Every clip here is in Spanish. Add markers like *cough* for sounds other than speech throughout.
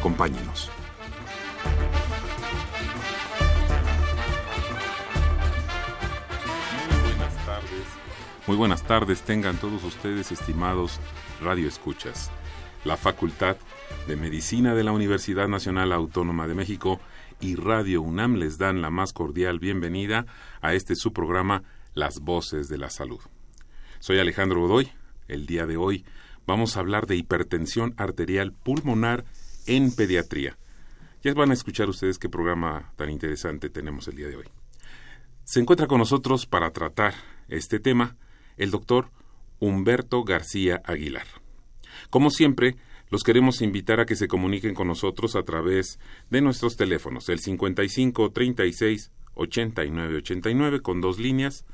Acompáñenos. Muy buenas tardes. Muy buenas tardes tengan todos ustedes, estimados radioescuchas. La Facultad de Medicina de la Universidad Nacional Autónoma de México y Radio UNAM les dan la más cordial bienvenida a este su programa Las Voces de la Salud. Soy Alejandro Godoy. El día de hoy vamos a hablar de hipertensión arterial pulmonar en pediatría. Ya van a escuchar ustedes qué programa tan interesante tenemos el día de hoy. Se encuentra con nosotros para tratar este tema el doctor Humberto García Aguilar. Como siempre, los queremos invitar a que se comuniquen con nosotros a través de nuestros teléfonos, el 55 36 89 89 con dos líneas,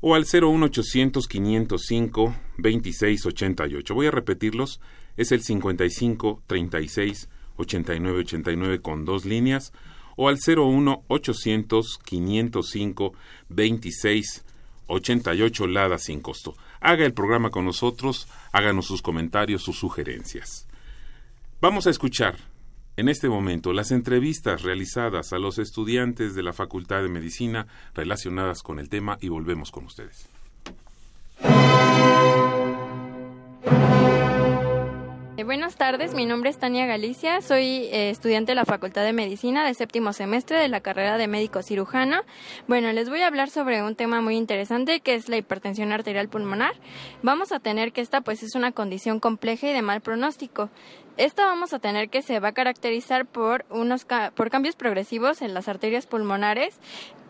o al 01800 505 26 88. Voy a repetirlos, es el 55 36 89 89 con dos líneas o al 01 800 505 26 88 Lada sin costo. Haga el programa con nosotros, háganos sus comentarios, sus sugerencias. Vamos a escuchar en este momento las entrevistas realizadas a los estudiantes de la Facultad de Medicina relacionadas con el tema y volvemos con ustedes. Buenas tardes, mi nombre es Tania Galicia, soy eh, estudiante de la Facultad de Medicina de séptimo semestre de la carrera de médico cirujano. Bueno, les voy a hablar sobre un tema muy interesante que es la hipertensión arterial pulmonar. Vamos a tener que esta pues es una condición compleja y de mal pronóstico. Esta vamos a tener que se va a caracterizar por unos por cambios progresivos en las arterias pulmonares.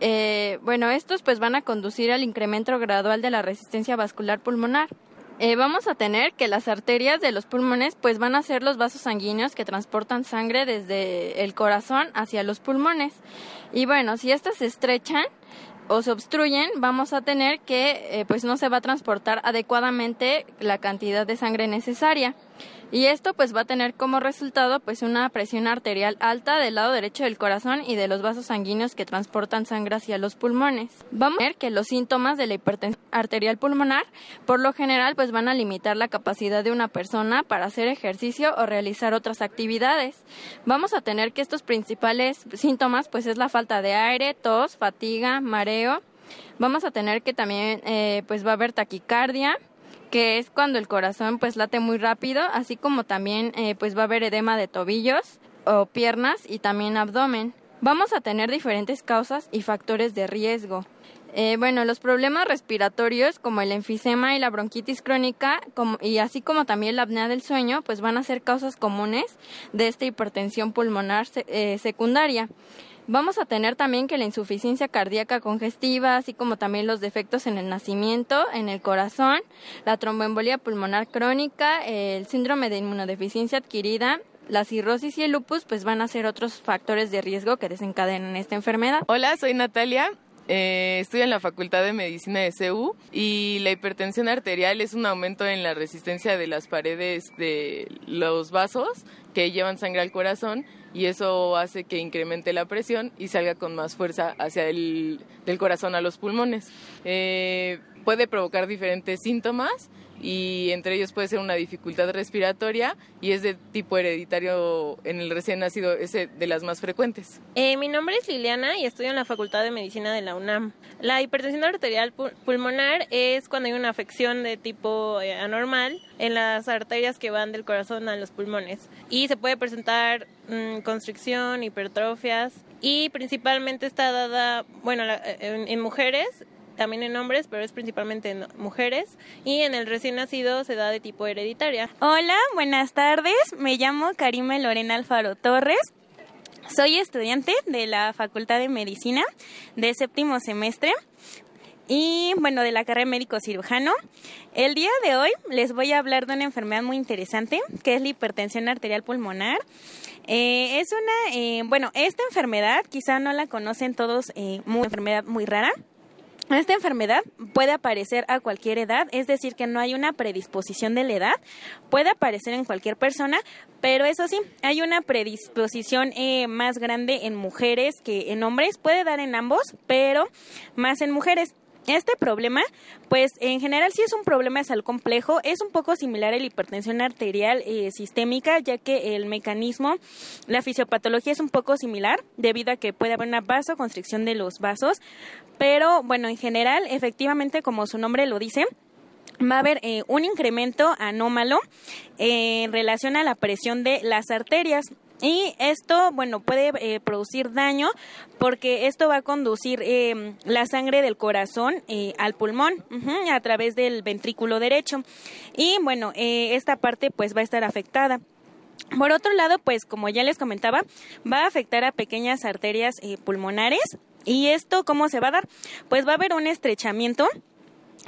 Eh, bueno, estos pues van a conducir al incremento gradual de la resistencia vascular pulmonar. Eh, vamos a tener que las arterias de los pulmones pues van a ser los vasos sanguíneos que transportan sangre desde el corazón hacia los pulmones. Y bueno, si estas se estrechan o se obstruyen, vamos a tener que eh, pues no se va a transportar adecuadamente la cantidad de sangre necesaria. Y esto pues va a tener como resultado pues una presión arterial alta del lado derecho del corazón y de los vasos sanguíneos que transportan sangre hacia los pulmones. Vamos a ver que los síntomas de la hipertensión arterial pulmonar por lo general pues van a limitar la capacidad de una persona para hacer ejercicio o realizar otras actividades. Vamos a tener que estos principales síntomas pues es la falta de aire, tos, fatiga, mareo. Vamos a tener que también eh, pues va a haber taquicardia, que es cuando el corazón pues late muy rápido, así como también eh, pues va a haber edema de tobillos o piernas y también abdomen. Vamos a tener diferentes causas y factores de riesgo. Eh, bueno, los problemas respiratorios como el enfisema y la bronquitis crónica y así como también la apnea del sueño, pues van a ser causas comunes de esta hipertensión pulmonar eh, secundaria. Vamos a tener también que la insuficiencia cardíaca congestiva, así como también los defectos en el nacimiento, en el corazón, la tromboembolia pulmonar crónica, el síndrome de inmunodeficiencia adquirida, la cirrosis y el lupus, pues van a ser otros factores de riesgo que desencadenan esta enfermedad. Hola, soy Natalia. Eh, estudio en la Facultad de Medicina de CEU y la hipertensión arterial es un aumento en la resistencia de las paredes de los vasos que llevan sangre al corazón y eso hace que incremente la presión y salga con más fuerza hacia el del corazón a los pulmones. Eh, puede provocar diferentes síntomas y entre ellos puede ser una dificultad respiratoria y es de tipo hereditario en el recién nacido, es de las más frecuentes. Eh, mi nombre es Liliana y estudio en la Facultad de Medicina de la UNAM. La hipertensión arterial pulmonar es cuando hay una afección de tipo eh, anormal en las arterias que van del corazón a los pulmones y se puede presentar mm, constricción, hipertrofias y principalmente está dada, bueno, en mujeres también en hombres, pero es principalmente en mujeres. Y en el recién nacido se da de tipo hereditaria. Hola, buenas tardes. Me llamo Karima Lorena Alfaro Torres. Soy estudiante de la Facultad de Medicina de séptimo semestre. y bueno, de la carrera médico cirujano. El día de hoy les voy a hablar de una enfermedad muy interesante que es la hipertensión arterial pulmonar. Eh, es una, eh, bueno, esta enfermedad quizá no la conocen todos, eh, muy enfermedad muy rara. Esta enfermedad puede aparecer a cualquier edad, es decir, que no hay una predisposición de la edad, puede aparecer en cualquier persona, pero eso sí, hay una predisposición eh, más grande en mujeres que en hombres, puede dar en ambos, pero más en mujeres. Este problema, pues en general sí es un problema de salud complejo, es un poco similar a la hipertensión arterial eh, sistémica, ya que el mecanismo, la fisiopatología es un poco similar, debido a que puede haber una vasoconstricción de los vasos, pero bueno, en general, efectivamente, como su nombre lo dice, va a haber eh, un incremento anómalo en relación a la presión de las arterias. Y esto, bueno, puede eh, producir daño porque esto va a conducir eh, la sangre del corazón eh, al pulmón a través del ventrículo derecho. Y bueno, esta parte pues va a estar afectada. Por otro lado, pues como ya les comentaba, va a afectar a pequeñas arterias pulmonares. ¿Y esto cómo se va a dar? Pues va a haber un estrechamiento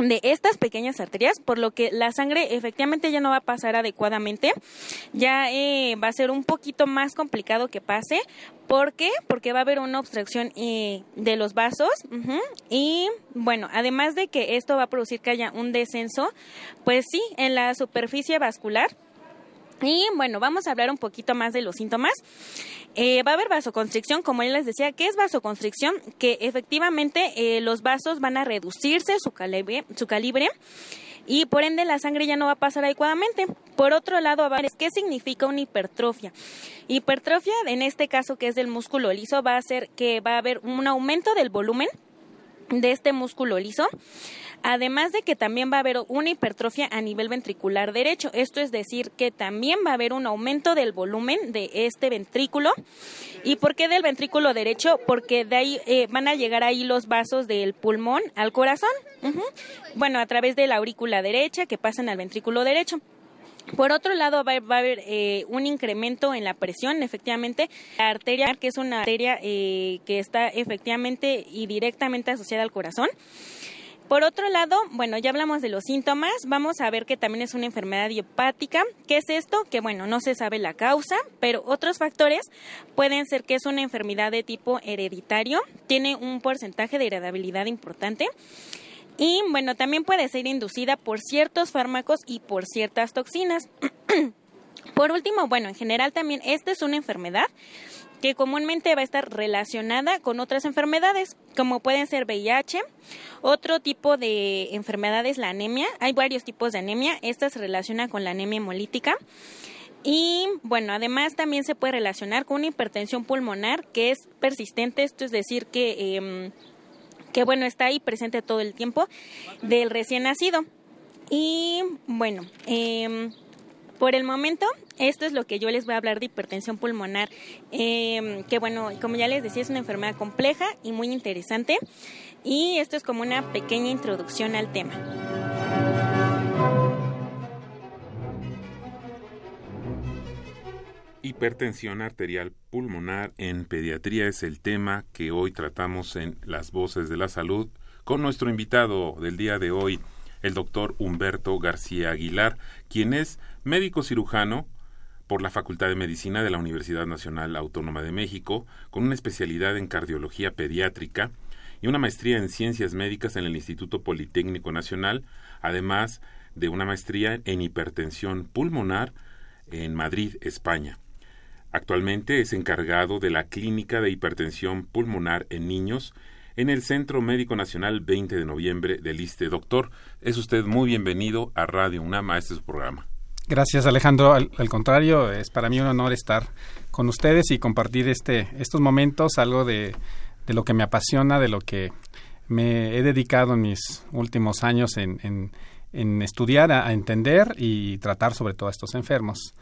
de estas pequeñas arterias, por lo que la sangre efectivamente ya no va a pasar adecuadamente, ya eh, va a ser un poquito más complicado que pase. ¿Por qué? Porque va a haber una obstrucción eh, de los vasos y bueno, además de que esto va a producir que haya un descenso, pues sí, en la superficie vascular y bueno, vamos a hablar un poquito más de los síntomas. Eh, va a haber vasoconstricción, como ya les decía, ¿qué es vasoconstricción? Que efectivamente eh, los vasos van a reducirse su calibre, su calibre y por ende la sangre ya no va a pasar adecuadamente. Por otro lado, ¿qué significa una hipertrofia? Hipertrofia, en este caso que es del músculo liso, va a ser que va a haber un aumento del volumen de este músculo liso Además de que también va a haber una hipertrofia a nivel ventricular derecho. Esto es decir, que también va a haber un aumento del volumen de este ventrículo. ¿Y por qué del ventrículo derecho? Porque de ahí eh, van a llegar ahí los vasos del pulmón al corazón. Bueno, a través de la aurícula derecha que pasan al ventrículo derecho. Por otro lado, va, a haber eh, un incremento en la presión, efectivamente. La arteria, que es una arteria eh, que está efectivamente y directamente asociada al corazón. Por otro lado, bueno, ya hablamos de los síntomas, vamos a ver que también es una enfermedad idiopática. ¿Qué es esto? Que bueno, no se sabe la causa, pero otros factores pueden ser que es una enfermedad de tipo hereditario, tiene un porcentaje de heredabilidad importante. Y bueno, también puede ser inducida por ciertos fármacos y por ciertas toxinas. *clears throat* por último, bueno, en general también esta es una enfermedad que comúnmente va a estar relacionada con otras enfermedades, como pueden ser VIH, otro tipo de enfermedades, la anemia. Hay varios tipos de anemia. Esta se relaciona con la anemia hemolítica. Y bueno, además también se puede relacionar con una hipertensión pulmonar que es persistente, esto es decir que, em, que bueno, está ahí presente todo el tiempo del recién nacido. Y bueno, eh, por el momento, esto es lo que yo les voy a hablar de hipertensión pulmonar, em, que bueno, como ya les decía, es una enfermedad compleja y muy interesante. Y esto es como una pequeña introducción al tema. Hipertensión arterial pulmonar en pediatría es el tema que hoy tratamos en Las Voces de la Salud con nuestro invitado del día de hoy, el doctor Humberto García Aguilar, quien es médico cirujano por la Facultad de Medicina de la Universidad Nacional Autónoma de México, con una especialidad en cardiología pediátrica y una maestría en ciencias médicas en el Instituto Politécnico Nacional, además de una maestría en hipertensión pulmonar en Madrid, España. Actualmente es encargado de la Clínica de Hipertensión Pulmonar en Niños en el Centro Médico Nacional 20 de noviembre del ISTE. Doctor, es usted muy bienvenido a Radio UNAM, a este programa. Gracias Alejandro, al, contrario, es para mí un honor estar con ustedes y compartir este, estos momentos, algo de, de lo que me apasiona, de lo que me he dedicado en mis últimos años en, en, estudiar, a, entender y tratar sobre todo a estos enfermos.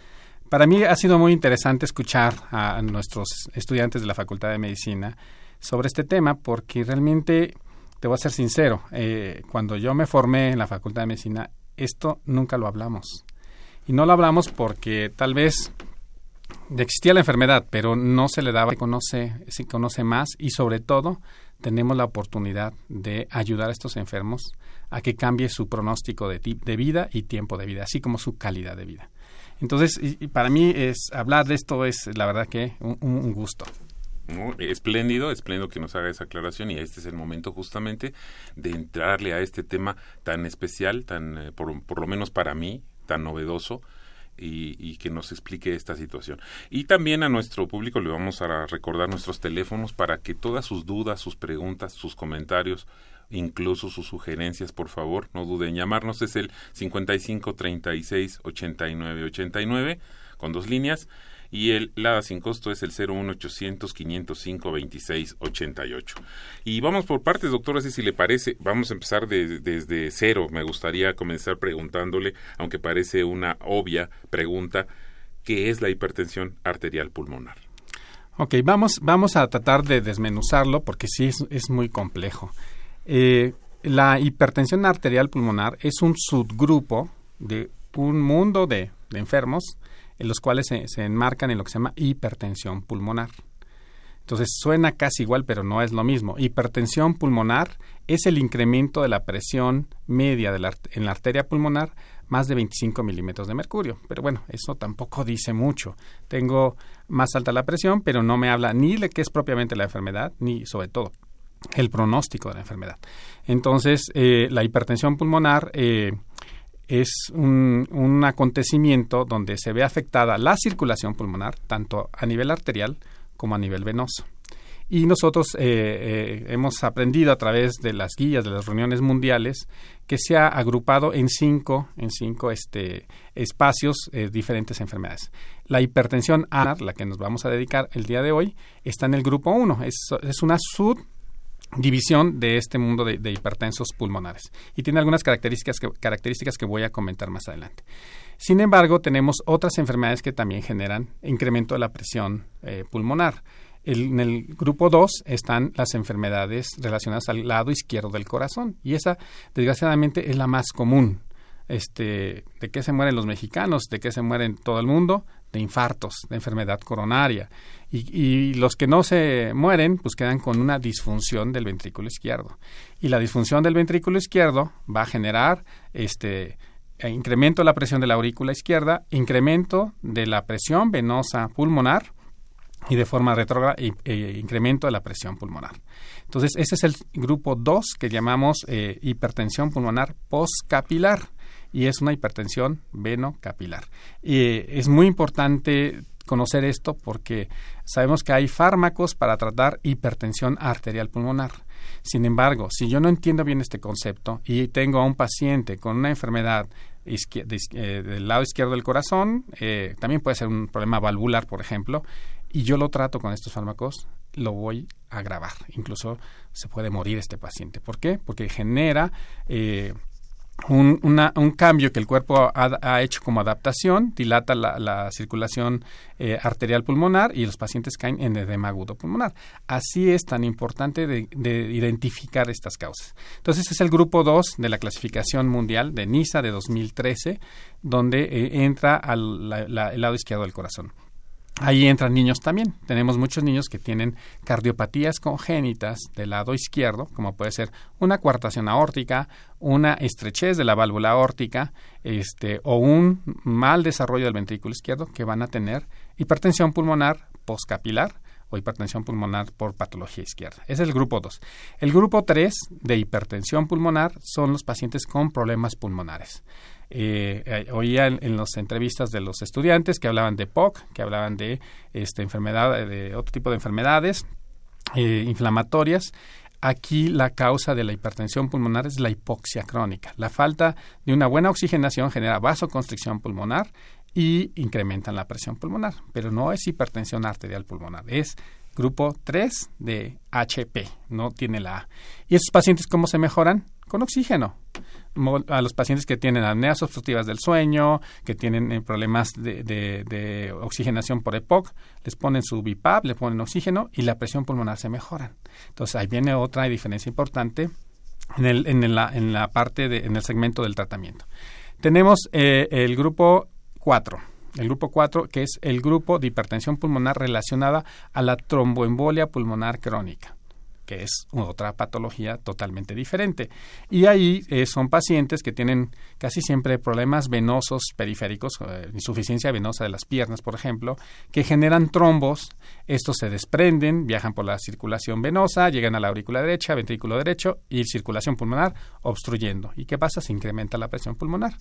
Para mí ha sido muy interesante escuchar a nuestros estudiantes de la Facultad de Medicina sobre este tema porque realmente, te voy a ser sincero, eh, cuando yo me formé en la Facultad de Medicina, esto nunca lo hablamos. Y no lo hablamos porque tal vez existía la enfermedad, pero no se le daba, se conoce, se conoce más y sobre todo tenemos la oportunidad de ayudar a estos enfermos a que cambie su pronóstico de, de vida y tiempo de vida, así como su calidad de vida. Entonces, y, para mí es hablar de esto es la verdad que un, gusto. Espléndido, espléndido que nos haga esa aclaración y este es el momento justamente de entrarle a este tema tan especial, tan eh, por, por lo menos para mí, tan novedoso, y, que nos explique esta situación. Y también a nuestro público le vamos a recordar nuestros teléfonos para que todas sus dudas, sus preguntas, sus comentarios, incluso sus sugerencias, por favor, no duden en llamarnos. Es el 55 36 89 89 con dos líneas y el LADA sin costo es el 01800 505 26 88. Y vamos por partes, doctor, así si le parece, vamos a empezar desde cero. Me gustaría comenzar preguntándole, aunque parece una obvia pregunta, ¿qué es la hipertensión arterial pulmonar? Ok, vamos, vamos a tratar de desmenuzarlo porque sí es, es muy complejo. Eh, la hipertensión arterial pulmonar es un subgrupo de un mundo de enfermos en los cuales se, enmarcan en lo que se llama hipertensión pulmonar. Entonces suena casi igual, pero no es lo mismo. Hipertensión pulmonar es el incremento de la presión media en la arteria pulmonar más de 25 milímetros de mercurio. Pero bueno, eso tampoco dice mucho. Tengo más alta la presión, pero no me habla ni de qué es propiamente la enfermedad, ni sobre todo el pronóstico de la enfermedad. Entonces, eh, la hipertensión pulmonar eh, es un, acontecimiento donde se ve afectada la circulación pulmonar, tanto a nivel arterial como a nivel venoso. Y nosotros eh, eh, hemos aprendido a través de las guías de las reuniones mundiales que se ha agrupado en cinco, en cinco este, espacios eh, diferentes enfermedades. La hipertensión ANAR, la que nos vamos a dedicar el día de hoy, está en el grupo 1. Es, es una sub división de este mundo de, hipertensos pulmonares y tiene algunas características que, características que voy a comentar más adelante. Sin embargo, tenemos otras enfermedades que también generan incremento de la presión eh, pulmonar. en el grupo 2 están las enfermedades relacionadas al lado izquierdo del corazón y esa, desgraciadamente, es la más común. Este, ¿De qué se mueren los mexicanos? ¿De qué se mueren todo el mundo? De infartos, de enfermedad coronaria y, los que no se mueren, pues quedan con una disfunción del ventrículo izquierdo. Y la disfunción del ventrículo izquierdo va a generar este eh, incremento de la presión de la aurícula izquierda, incremento de la presión venosa pulmonar y de forma retrógrada e, incremento de la presión pulmonar. Entonces, ese es el grupo 2 que llamamos eh, hipertensión pulmonar postcapilar y es una hipertensión venocapilar. Y es muy importante conocer esto porque sabemos que hay fármacos para tratar hipertensión arterial pulmonar. Sin embargo, si yo no entiendo bien este concepto y tengo a un paciente con una enfermedad eh, del lado izquierdo del corazón, eh, también puede ser un problema valvular, por ejemplo, y yo lo trato con estos fármacos, lo voy a agravar. Incluso se puede morir este paciente. ¿Por qué? Porque genera eh, un, un, cambio que el cuerpo ha, hecho como adaptación, dilata la, circulación eh, arterial pulmonar y los pacientes caen en edema agudo pulmonar. Así es tan importante de, identificar estas causas. Entonces, es el grupo 2 de la clasificación mundial de NISA de 2013, donde eh, entra al lado izquierdo del corazón. Ahí entran niños también. Tenemos muchos niños que tienen cardiopatías congénitas del lado izquierdo, como puede ser una coartación aórtica, una estrechez de la válvula aórtica, este, o un mal desarrollo del ventrículo izquierdo, que van a tener hipertensión pulmonar postcapilar o hipertensión pulmonar por patología izquierda. Es el grupo 2. El grupo 3 de hipertensión pulmonar son los pacientes con problemas pulmonares. Eh, eh, oía en, las entrevistas de los estudiantes que hablaban de POC, que hablaban de este, enfermedad, de otro tipo de enfermedades eh, inflamatorias. Aquí la causa de la hipertensión pulmonar es la hipoxia crónica. La falta de una buena oxigenación genera vasoconstricción pulmonar y incrementan la presión pulmonar, pero no es hipertensión arterial pulmonar, es grupo 3 de HP, no tiene la A. ¿Y esos pacientes cómo se mejoran? Con oxígeno a los pacientes que tienen apneas obstructivas del sueño, que tienen eh, problemas de, oxigenación por EPOC, les ponen su BIPAP, le ponen oxígeno y la presión pulmonar se mejora. Entonces ahí viene otra diferencia importante en, el, en la parte, de, en el segmento del tratamiento. Tenemos eh, el grupo 4, el grupo 4, que es el grupo de hipertensión pulmonar relacionada a la tromboembolia pulmonar crónica que es otra patología totalmente diferente. Y ahí eh, son pacientes que tienen casi siempre problemas venosos periféricos, eh, insuficiencia venosa de las piernas, por ejemplo, que generan trombos. Estos se desprenden, viajan por la circulación venosa, llegan a la aurícula derecha, ventrículo derecho y circulación pulmonar obstruyendo. ¿Y qué pasa? Se incrementa la presión pulmonar.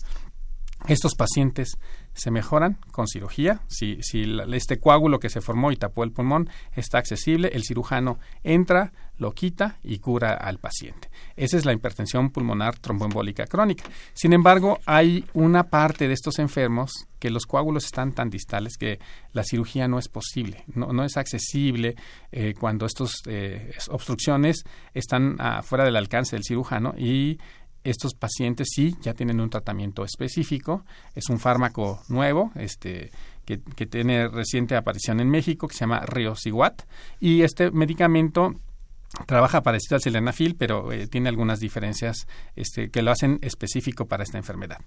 Estos pacientes se mejoran con cirugía. Si, si este coágulo que se formó y tapó el pulmón está accesible, el cirujano entra, lo quita y cura al paciente. Esa es la hipertensión pulmonar tromboembólica crónica. Sin embargo, hay una parte de estos enfermos que los coágulos están tan distales que la cirugía no es posible, no, es accesible eh, cuando estas eh, obstrucciones están fuera del alcance del cirujano y estos pacientes sí ya tienen un tratamiento específico, es un fármaco nuevo, este que, tiene reciente aparición en México, que se llama Riosiguat, y este medicamento trabaja parecido al sildenafil, pero eh, tiene algunas diferencias este, que lo hacen específico para esta enfermedad.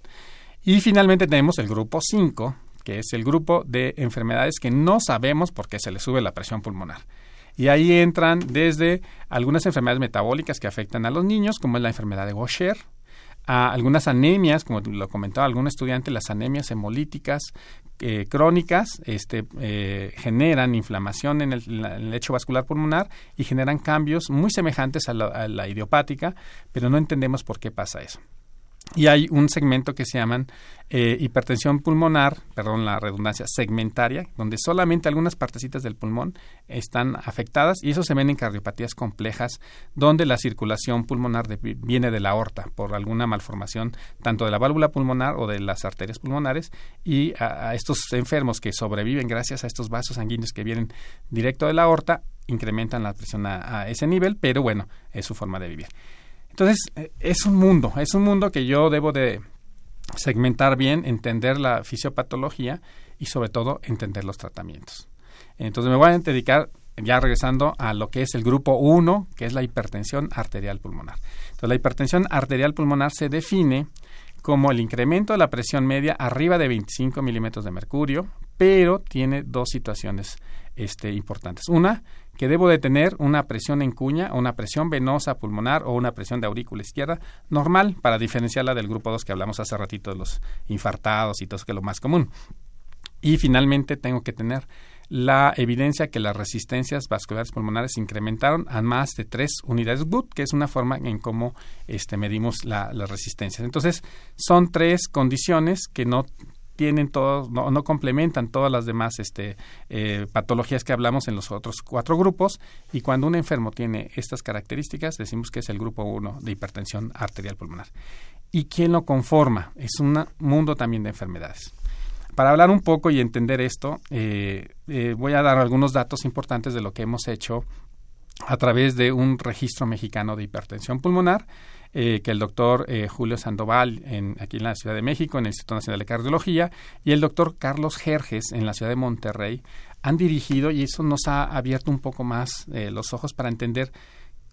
Y finalmente tenemos el grupo 5, que es el grupo de enfermedades que no sabemos por qué se le sube la presión pulmonar. Y ahí entran desde algunas enfermedades metabólicas que afectan a los niños, como es la enfermedad de Gaucher, a algunas anemias, como lo comentaba algún estudiante, las anemias hemolíticas eh, crónicas este, eh, generan inflamación en el, lecho vascular pulmonar y generan cambios muy semejantes a la idiopática, pero no entendemos por qué pasa eso. Y hay un segmento que se llaman eh, hipertensión pulmonar, perdón la redundancia, segmentaria, donde solamente algunas partecitas del pulmón están afectadas y eso se ven en cardiopatías complejas, donde la circulación pulmonar viene de la aorta por alguna malformación tanto de la válvula pulmonar o de las arterias pulmonares y a, estos enfermos que sobreviven gracias a estos vasos sanguíneos que vienen directo de la aorta incrementan la presión a ese nivel, pero bueno, es su forma de vivir. Entonces, eh, es un mundo, es un mundo que yo debo de segmentar bien, entender la fisiopatología y sobre todo entender los tratamientos. Entonces me voy a dedicar ya regresando a lo que es el grupo 1, que es la hipertensión arterial pulmonar. Entonces la hipertensión arterial pulmonar se define como el incremento de la presión media arriba de 25 milímetros de mercurio, pero tiene dos situaciones este, importantes. Una, que debo de tener una presión en cuña, una presión venosa pulmonar o una presión de aurícula izquierda normal para diferenciarla del grupo 2 que hablamos hace ratito de los infartados y todo eso que es lo más común. Y finalmente tengo que tener la evidencia que las resistencias vasculares pulmonares incrementaron a más de tres unidades Wood, que es una forma en cómo este, medimos la, las resistencias. Entonces, son tres condiciones que no tienen todos, no, complementan todas las demás este, eh, patologías que hablamos en los otros cuatro grupos y cuando un enfermo tiene estas características decimos que es el grupo 1 de hipertensión arterial pulmonar. ¿Y quién lo conforma? Es un mundo también de enfermedades. Para hablar un poco y entender esto, eh, eh, voy a dar algunos datos importantes de lo que hemos hecho a través de un registro mexicano de hipertensión pulmonar eh, que el doctor eh, Julio Sandoval en, aquí en la Ciudad de México, en el Instituto Nacional de Cardiología, y el doctor Carlos Jerjes en la Ciudad de Monterrey han dirigido y eso nos ha abierto un poco más eh, los ojos para entender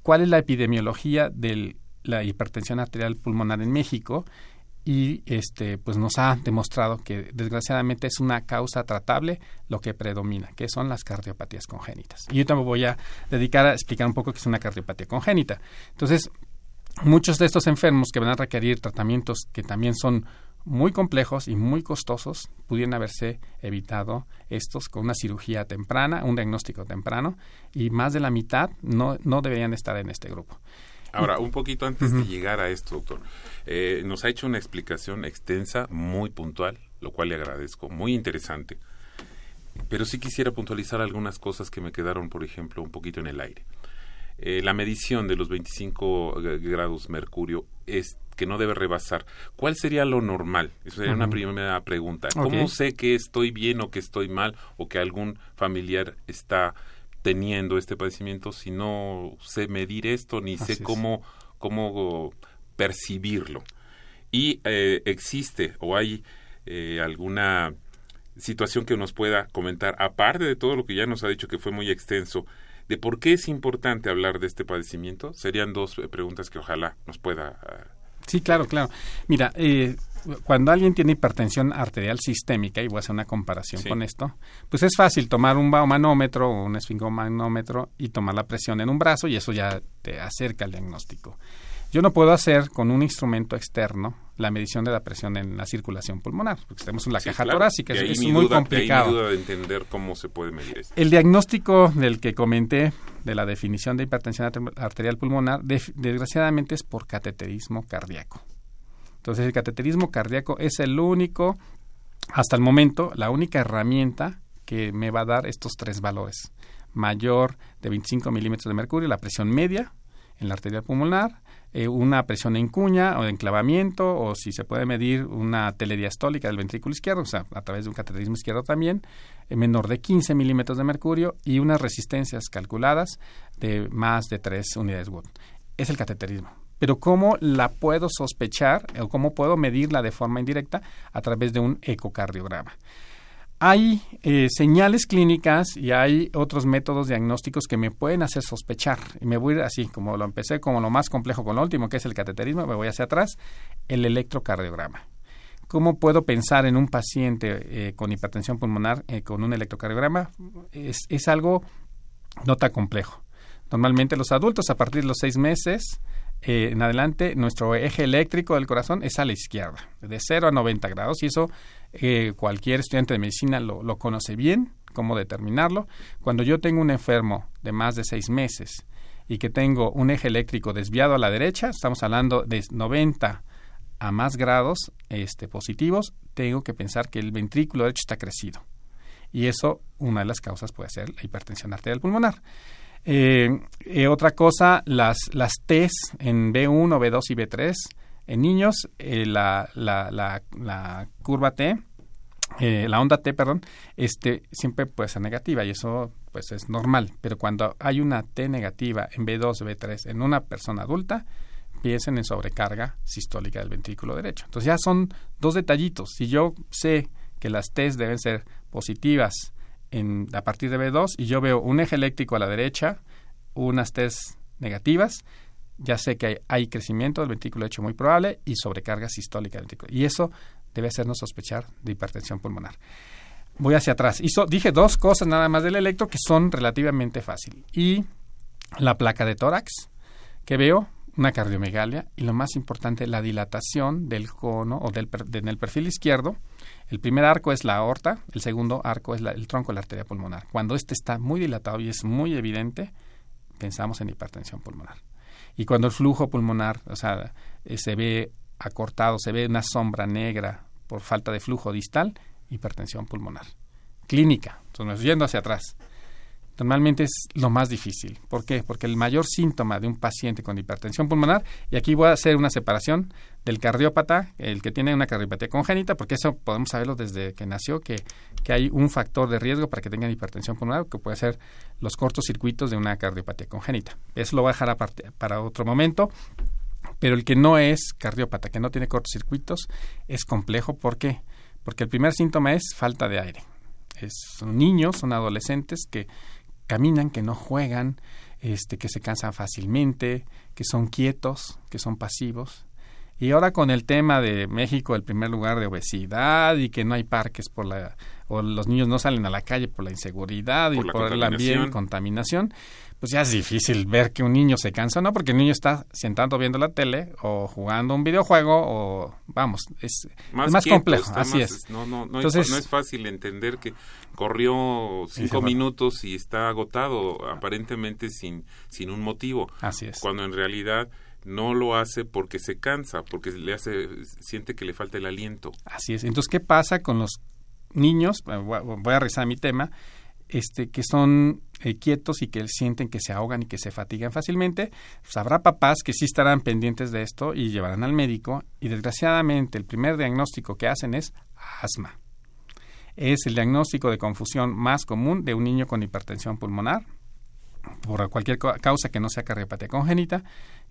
cuál es la epidemiología de la hipertensión arterial pulmonar en México y este pues nos ha demostrado que desgraciadamente es una causa tratable lo que predomina, que son las cardiopatías congénitas. Y yo también voy a dedicar a explicar un poco qué es una cardiopatía congénita. Entonces, muchos de estos enfermos que van a requerir tratamientos que también son muy complejos y muy costosos, pudieran haberse evitado estos con una cirugía temprana, un diagnóstico temprano, y más de la mitad no, no deberían estar en este grupo. Ahora, un poquito antes de llegar a esto, doctor, eh, nos ha hecho una explicación extensa, muy puntual, lo cual le agradezco, muy interesante. Pero sí quisiera puntualizar algunas cosas que me quedaron, por ejemplo, un poquito en el aire. Eh, la medición de los 25 grados mercurio es que no debe rebasar. ¿Cuál sería lo normal? Esa sería una primera pregunta. ¿Cómo sé que estoy bien o que estoy mal o que algún familiar está teniendo este padecimiento si no sé medir esto ni sé cómo, cómo percibirlo? Y eh, existe o hay eh, alguna situación que nos pueda comentar, aparte de todo lo que ya nos ha dicho que fue muy extenso, de por qué es importante hablar de este padecimiento, serían dos eh, preguntas que ojalá nos pueda Sí, claro, claro. Mira, eh, cuando alguien tiene hipertensión arterial sistémica, y voy a hacer una comparación con esto, pues es fácil tomar un baumanómetro o un esfingomanómetro y tomar la presión en un brazo y eso ya te acerca al diagnóstico. Yo no puedo hacer con un instrumento externo la medición de la presión en la circulación pulmonar, porque tenemos en la caja torácica, es, muy complicado. duda de entender cómo se puede medir esto. El diagnóstico del que comenté, de la definición de hipertensión arterial pulmonar, desgraciadamente es por cateterismo cardíaco. Entonces el cateterismo cardíaco es el único, hasta el momento, la única herramienta que me va a dar estos tres valores. Mayor de 25 milímetros de mercurio, la presión media en la arteria pulmonar, eh, una presión en cuña o de enclavamiento, o si se puede medir una telediastólica del ventrículo izquierdo, o sea, a través de un cateterismo izquierdo también, eh, menor de 15 milímetros de mercurio y unas resistencias calculadas de más de 3 unidades Watt. Es el cateterismo pero ¿cómo la puedo sospechar o cómo puedo medirla de forma indirecta? A través de un ecocardiograma. Hay eh, señales clínicas y hay otros métodos diagnósticos que me pueden hacer sospechar. Y me voy así, como lo empecé, como lo más complejo con lo último, que es el cateterismo, me voy hacia atrás, el electrocardiograma. ¿Cómo puedo pensar en un paciente eh, con hipertensión pulmonar eh, con un electrocardiograma? Es, es algo no tan complejo. Normalmente los adultos a partir de los seis meses eh, en adelante, nuestro eje eléctrico del corazón es a la izquierda, de 0 a 90 grados, y eso eh, cualquier estudiante de medicina lo, lo, conoce bien, cómo determinarlo. Cuando yo tengo un enfermo de más de seis meses y que tengo un eje eléctrico desviado a la derecha, estamos hablando de 90 a más grados este, positivos, tengo que pensar que el ventrículo derecho está crecido. Y eso, una de las causas puede ser la hipertensión arterial pulmonar. Eh, eh, otra cosa, las, las T's en B1, B2 y B3. En niños, eh, la, la, la, curva T, eh, la onda T, perdón, este, siempre puede ser negativa y eso pues es normal. Pero cuando hay una T negativa en B2, B3 en una persona adulta, piensen en sobrecarga sistólica del ventrículo derecho. Entonces ya son dos detallitos. Si yo sé que las T's deben ser positivas en, a partir de B2 y yo veo un eje eléctrico a la derecha, unas T's negativas, ya sé que hay, crecimiento del ventrículo hecho muy probable y sobrecarga sistólica del ventrículo. Y eso debe hacernos sospechar de hipertensión pulmonar. Voy hacia atrás. Hizo, dije dos cosas nada más del electro que son relativamente fáciles. Y la placa de tórax, que veo una cardiomegalia y lo más importante, la dilatación del cono o del en el perfil izquierdo el primer arco es la aorta, el segundo arco es el tronco de la arteria pulmonar. Cuando este está muy dilatado y es muy evidente, pensamos en hipertensión pulmonar. Y cuando el flujo pulmonar, o sea, eh, se ve acortado, se ve una sombra negra por falta de flujo distal, hipertensión pulmonar. Clínica, entonces yendo hacia atrás normalmente es lo más difícil. ¿Por qué? Porque el mayor síntoma de un paciente con hipertensión pulmonar, y aquí voy a hacer una separación del cardiópata, el que tiene una cardiopatía congénita, porque eso podemos saberlo desde que nació, que, que hay un factor de riesgo para que tengan hipertensión pulmonar, que puede ser los cortocircuitos de una cardiopatía congénita. Eso lo voy a dejar aparte para otro momento. Pero el que no es cardiópata, que no tiene cortocircuitos, es complejo. ¿Por qué? Porque el primer síntoma es falta de aire. Es, son niños, son adolescentes que caminan, que no juegan, este, que se cansan fácilmente, que son quietos, que son pasivos. Y ahora con el tema de México, el primer lugar de obesidad y que no hay parques por la o los niños no salen a la calle por la inseguridad y por el ambiente, contaminación, pues ya es difícil ver que un niño se cansa, ¿no? Porque el niño está sentado viendo la tele o jugando un videojuego o, vamos, es más, complejo, así es. No, no, no, Entonces, no es fácil entender que corrió cinco minutos y está agotado, aparentemente sin, sin un motivo. Así es. Cuando en realidad no lo hace porque se cansa, porque le hace, siente que le falta el aliento. Así es. Entonces, ¿qué pasa con los niños? Voy a revisar mi tema este, que son eh, quietos y que sienten que se ahogan y que se fatigan fácilmente, pues habrá papás que sí estarán pendientes de esto y llevarán al médico y desgraciadamente el primer diagnóstico que hacen es asma. Es el diagnóstico de confusión más común de un niño con hipertensión pulmonar por cualquier causa que no sea cardiopatía congénita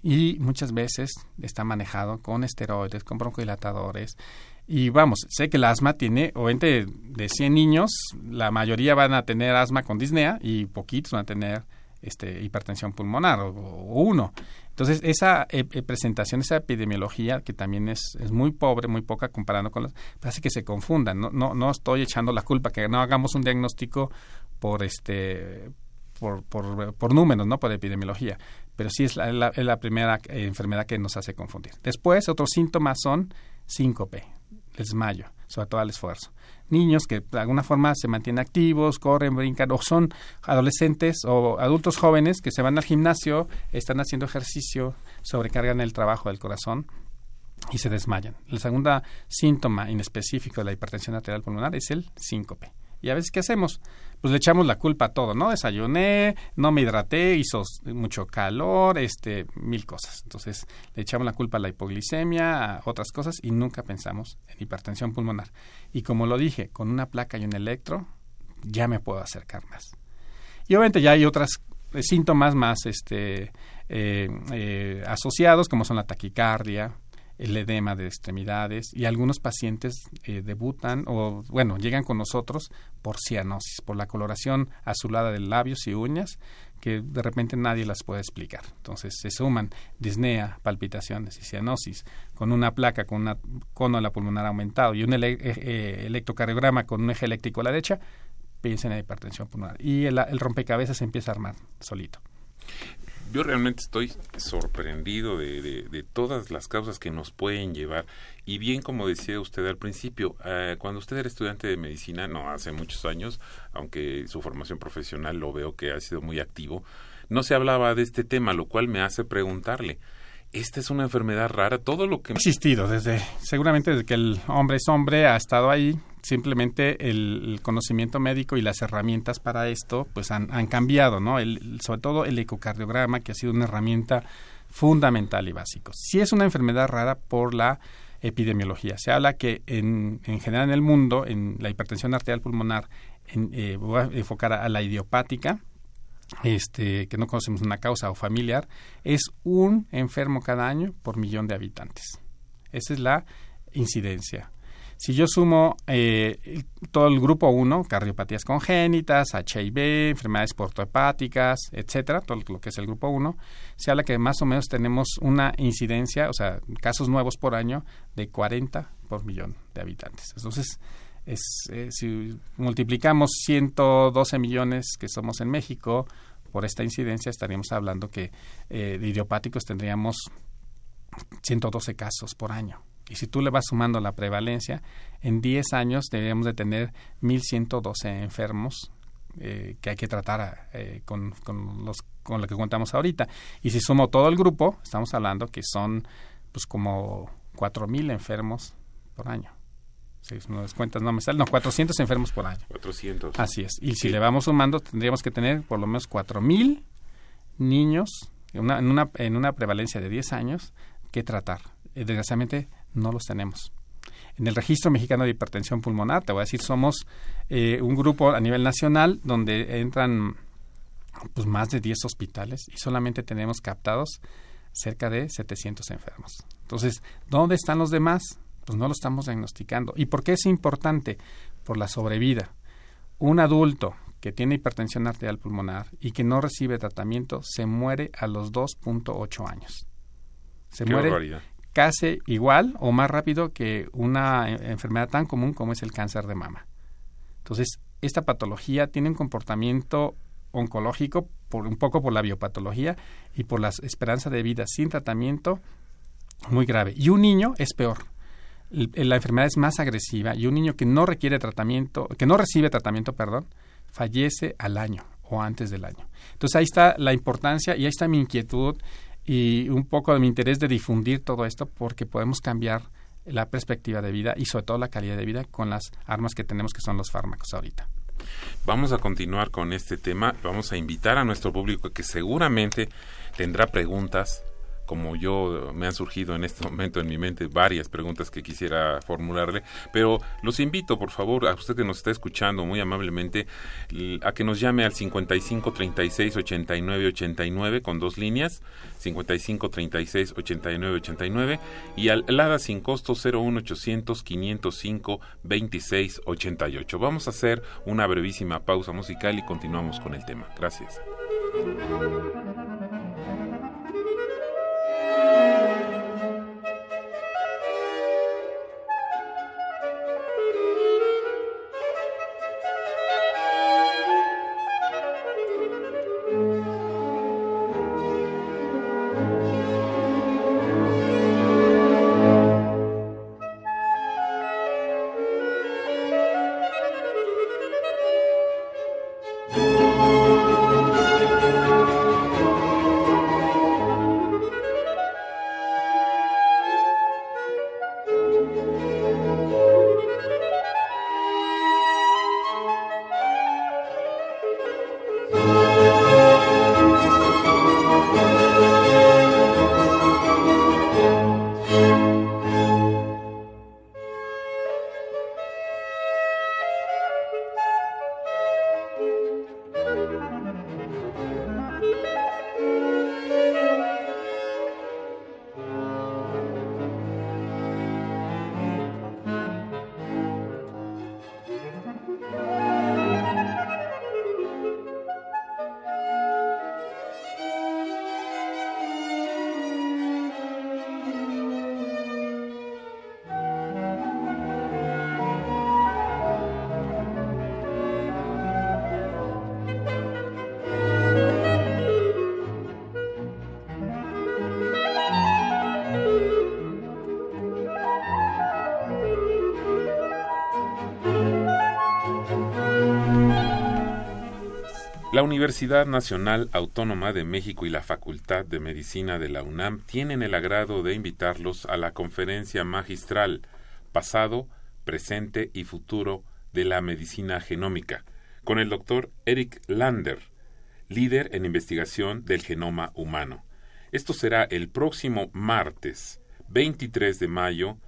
y muchas veces está manejado con esteroides, con broncodilatadores y vamos, sé que el asma tiene, obviamente, de 100 niños, la mayoría van a tener asma con disnea y poquitos van a tener este, hipertensión pulmonar o, uno. Entonces, esa eh, eh, presentación, esa epidemiología, que también es, es muy pobre, muy poca comparando con las, hace que se confundan. No, no, no estoy echando la culpa que no hagamos un diagnóstico por este por, por, por números, no por epidemiología, pero sí es la, la, primera enfermedad que nos hace confundir. Después, otros síntomas son síncope, desmayo, sobre todo al esfuerzo. Niños que de alguna forma se mantienen activos, corren, brincan, o son adolescentes o adultos jóvenes que se van al gimnasio, están haciendo ejercicio, sobrecargan el trabajo del corazón y se desmayan. El segundo síntoma inespecífico de la hipertensión arterial pulmonar es el síncope. ¿Y a veces qué hacemos? Pues le echamos la culpa a todo, ¿no? Desayuné, no me hidraté, hizo mucho calor, este, mil cosas. Entonces le echamos la culpa a la hipoglicemia, a otras cosas y nunca pensamos en hipertensión pulmonar. Y como lo dije, con una placa y un electro ya me puedo acercar más. Y obviamente ya hay otros eh, síntomas más este, eh, eh, asociados, como son la taquicardia, el edema de extremidades y algunos pacientes eh, debutan o, bueno, llegan con nosotros por cianosis, por la coloración azulada de labios y uñas que de repente nadie las puede explicar. Entonces se suman disnea, palpitaciones y cianosis con una placa con una cono la pulmonar aumentado y un eh, eh, electrocardiograma con un eje eléctrico a la derecha, piensen en hipertensión pulmonar. Y el, el rompecabezas se empieza a armar solito yo realmente estoy sorprendido de, de, todas las causas que nos pueden llevar. Y bien, como decía usted al principio, eh, cuando usted era estudiante de medicina, no hace muchos años, aunque su formación profesional lo veo que ha sido muy activo, no se hablaba de este tema, lo cual me hace preguntarle, esta es una enfermedad rara. Todo lo que ha existido desde seguramente desde que el hombre es hombre ha estado ahí. Simplemente el, conocimiento médico y las herramientas para esto pues han, cambiado, ¿no? El, sobre todo el ecocardiograma que ha sido una herramienta fundamental y básico. Si es una enfermedad rara por la epidemiología. Se habla que en, en general en el mundo, en la hipertensión arterial pulmonar, en, eh, voy a enfocar a la idiopática, este, que no conocemos una causa o familiar, es un enfermo cada año por millón de habitantes. Esa es la incidencia. Si yo sumo eh, todo el grupo 1, cardiopatías congénitas, HIV, enfermedades portohepáticas, etcétera, todo lo que es el grupo 1, se habla que más o menos tenemos una incidencia, o sea, casos nuevos por año de 40 por millón de habitantes. Entonces, es, eh, si multiplicamos 112 millones que somos en México por esta incidencia, estaríamos hablando que eh, de idiopáticos tendríamos 112 casos por año. Y si tú le vas sumando la prevalencia, en 10 años deberíamos de tener 1.112 enfermos eh, que hay que tratar con, con, los, con lo que contamos ahorita. Y si sumo todo el grupo, estamos hablando que son pues como 4.000 enfermos por año si no cuentas no me salen, no, 400 enfermos por año. 400. Así es. Y si le vamos sumando, tendríamos que tener por lo menos 4.000 niños en una, en, una, en una prevalencia de 10 años que tratar. Y desgraciadamente no los tenemos. En el registro mexicano de hipertensión pulmonar, te voy a decir, somos eh, un grupo a nivel nacional donde entran pues más de 10 hospitales y solamente tenemos captados cerca de 700 enfermos. Entonces, ¿dónde están los demás? Pues no lo estamos diagnosticando. ¿Y por qué es importante? Por la sobrevida. Un adulto que tiene hipertensión arterial pulmonar y que no recibe tratamiento se muere a los 2.8 años. Se muere casi igual o más rápido que una enfermedad tan común como es el cáncer de mama. Entonces, esta patología tiene un comportamiento oncológico por un poco por la biopatología y por la esperanza de vida sin tratamiento muy grave. Y un niño es peor la enfermedad es más agresiva y un niño que no requiere tratamiento, que no recibe tratamiento, perdón, fallece al año o antes del año. Entonces ahí está la importancia y ahí está mi inquietud y un poco de mi interés de difundir todo esto porque podemos cambiar la perspectiva de vida y sobre todo la calidad de vida con las armas que tenemos que son los fármacos ahorita. Vamos a continuar con este tema. Vamos a invitar a nuestro público que seguramente tendrá preguntas como yo me han surgido en este *laughs* momento en mi mente varias preguntas que quisiera formularle, pero los invito, por favor, a usted que nos está escuchando muy amablemente, a que nos llame al 55 36 89 89 con dos líneas, 55 36 89 89 y al LADA sin costo 01 800 505 26 88. Vamos a hacer una brevísima pausa musical y continuamos con el tema. Gracias. La Universidad Nacional Autónoma de México y la Facultad de Medicina de la UNAM tienen el agrado de invitarlos a la conferencia magistral Pasado, Presente y Futuro de la Medicina Genómica, con el doctor Eric Lander, líder en investigación del genoma humano. Esto será el próximo martes 23 de mayo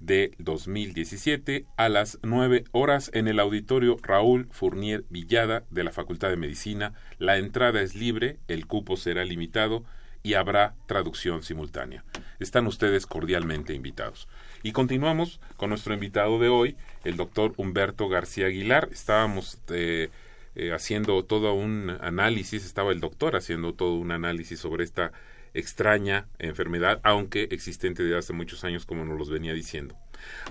de 2017 a las 9 horas en el auditorio Raúl Fournier Villada de la Facultad de Medicina. La entrada es libre, el cupo será limitado y habrá traducción simultánea. Están ustedes cordialmente invitados. Y continuamos con nuestro invitado de hoy, el doctor Humberto García Aguilar. Estábamos eh, eh, haciendo todo un análisis, estaba el doctor haciendo todo un análisis sobre esta extraña enfermedad, aunque existente desde hace muchos años, como nos los venía diciendo.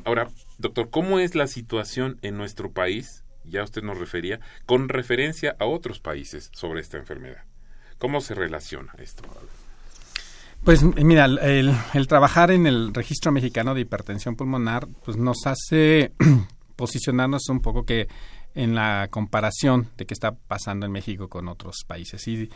Ahora, doctor, ¿cómo es la situación en nuestro país? Ya usted nos refería, con referencia a otros países sobre esta enfermedad. ¿Cómo se relaciona esto? Pues mira, el, el, trabajar en el registro mexicano de hipertensión pulmonar, pues nos hace *clears throat* posicionarnos un poco que en la comparación de qué está pasando en México con otros países. Y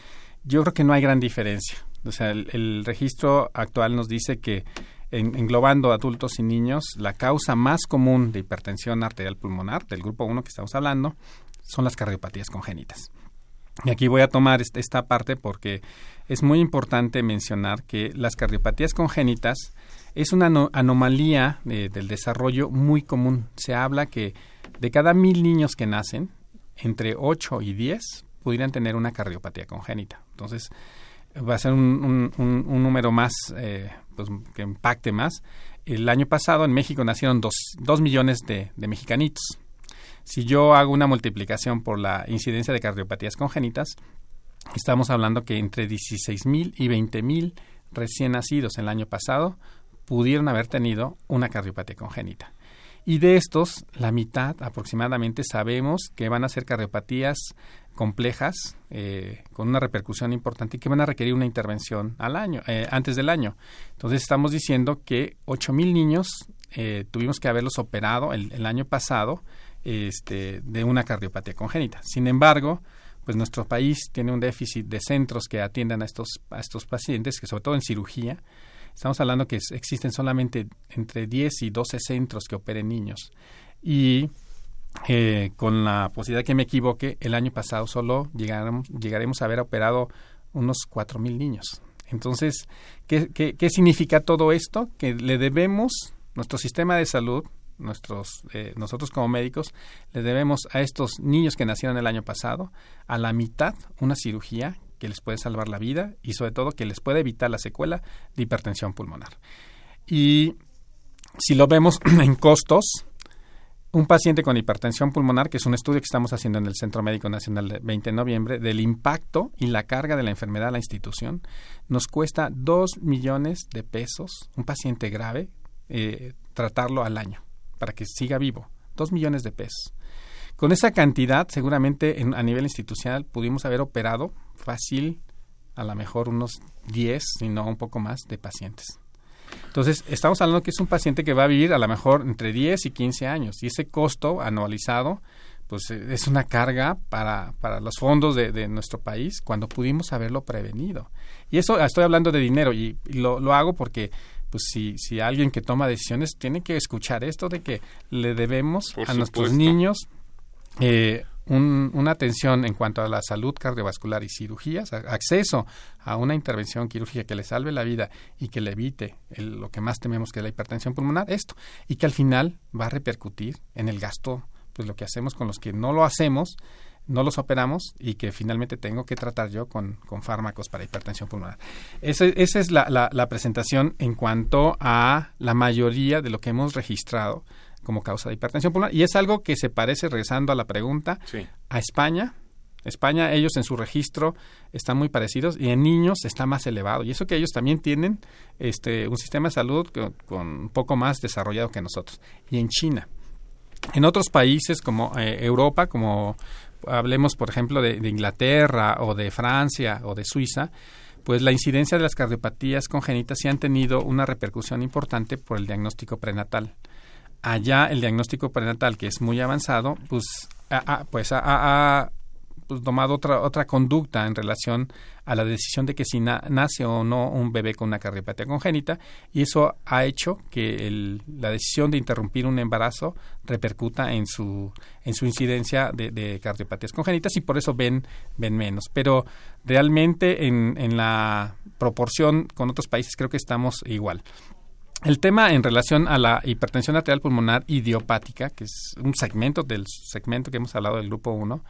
yo creo que no hay gran diferencia. O sea, el, registro actual nos dice que englobando adultos y niños, la causa más común de hipertensión arterial pulmonar, del grupo 1 que estamos hablando, son las cardiopatías congénitas. Y aquí voy a tomar esta parte porque es muy importante mencionar que las cardiopatías congénitas es una anomalía del desarrollo muy común. Se habla que de cada mil niños que nacen, entre 8 y 10 pudieran tener una cardiopatía congénita. Entonces, va a ser un, número más, eh, pues, que impacte más. El año pasado en México nacieron dos, millones de, mexicanitos. Si yo hago una multiplicación por la incidencia de cardiopatías congénitas, estamos hablando que entre 16 mil y 20 mil recién nacidos el año pasado pudieron haber tenido una cardiopatía congénita. Y de estos, la mitad aproximadamente sabemos que van a ser cardiopatías complejas eh, con una repercusión importante y que van a requerir una intervención al año eh, antes del año. Entonces estamos diciendo que mil niños eh, tuvimos que haberlos operado el, año pasado este, de una cardiopatía congénita. Sin embargo, pues nuestro país tiene un déficit de centros que atiendan a estos a estos pacientes, que sobre todo en cirugía. Estamos hablando que existen solamente entre 10 y 12 centros que operen niños. Y eh, con la posibilidad que me equivoque, el año pasado solo llegaremos, a haber operado unos cuatro mil niños. Entonces, ¿qué, ¿qué, significa todo esto? Que le debemos nuestro sistema de salud, nuestros, eh, nosotros como médicos, le debemos a estos niños que nacieron el año pasado a la mitad una cirugía que les puede salvar la vida y sobre todo que les puede evitar la secuela de hipertensión pulmonar. Y si lo vemos *clears throat* en costos, un paciente con hipertensión pulmonar, que es un estudio que estamos haciendo en el Centro Médico Nacional de 20 de noviembre, del impacto y la carga de la enfermedad a la institución, nos cuesta 2 millones de pesos, un paciente grave, eh, tratarlo al año, para que siga vivo. 2 millones de pesos. Con esa cantidad, seguramente a nivel institucional pudimos haber operado fácil a lo mejor unos 10, si no un poco más, de pacientes. Entonces, estamos hablando que es un paciente que va a vivir a lo mejor entre 10 y 15 años y ese costo anualizado pues eh, es una carga para, para los fondos de, nuestro país cuando pudimos haberlo prevenido. Y eso estoy hablando de dinero y, lo, lo, hago porque pues si, si alguien que toma decisiones tiene que escuchar esto de que le debemos a nuestros niños eh, una atención en cuanto a la salud cardiovascular y cirugías, acceso a una intervención quirúrgica que le salve la vida y que le evite lo que más tememos que es la hipertensión pulmonar, esto, y que al final va a repercutir en el gasto, pues lo que hacemos con los que no lo hacemos, no los operamos y que finalmente tengo que tratar yo con, fármacos para hipertensión pulmonar. esa es la, la presentación en cuanto a la mayoría de lo que hemos registrado como causa de hipertensión pulmonar. Y es algo que se parece, regresando a la pregunta, a España. España, ellos en su registro están muy parecidos y en niños está más elevado. Y eso que ellos también tienen este, un sistema de salud con, un poco más desarrollado que nosotros. Y en China. En otros países como eh, Europa, como hablemos por ejemplo de, de Inglaterra o de Francia o de Suiza, pues la incidencia de las cardiopatías congénitas sí han tenido una repercusión importante por el diagnóstico prenatal allá el diagnóstico prenatal, que es muy avanzado, pues, ha, pues pues, tomado otra, otra conducta en relación a la decisión de que si nace o no un bebé con una cardiopatía congénita y eso ha hecho que la decisión de interrumpir un embarazo repercuta en su, en su incidencia de, de cardiopatías congénitas y por eso ven, ven menos. Pero realmente en, en la proporción con otros países creo que estamos igual. El tema en relación a la hipertensión arterial pulmonar idiopática, que es un segmento del segmento que hemos hablado del grupo 1,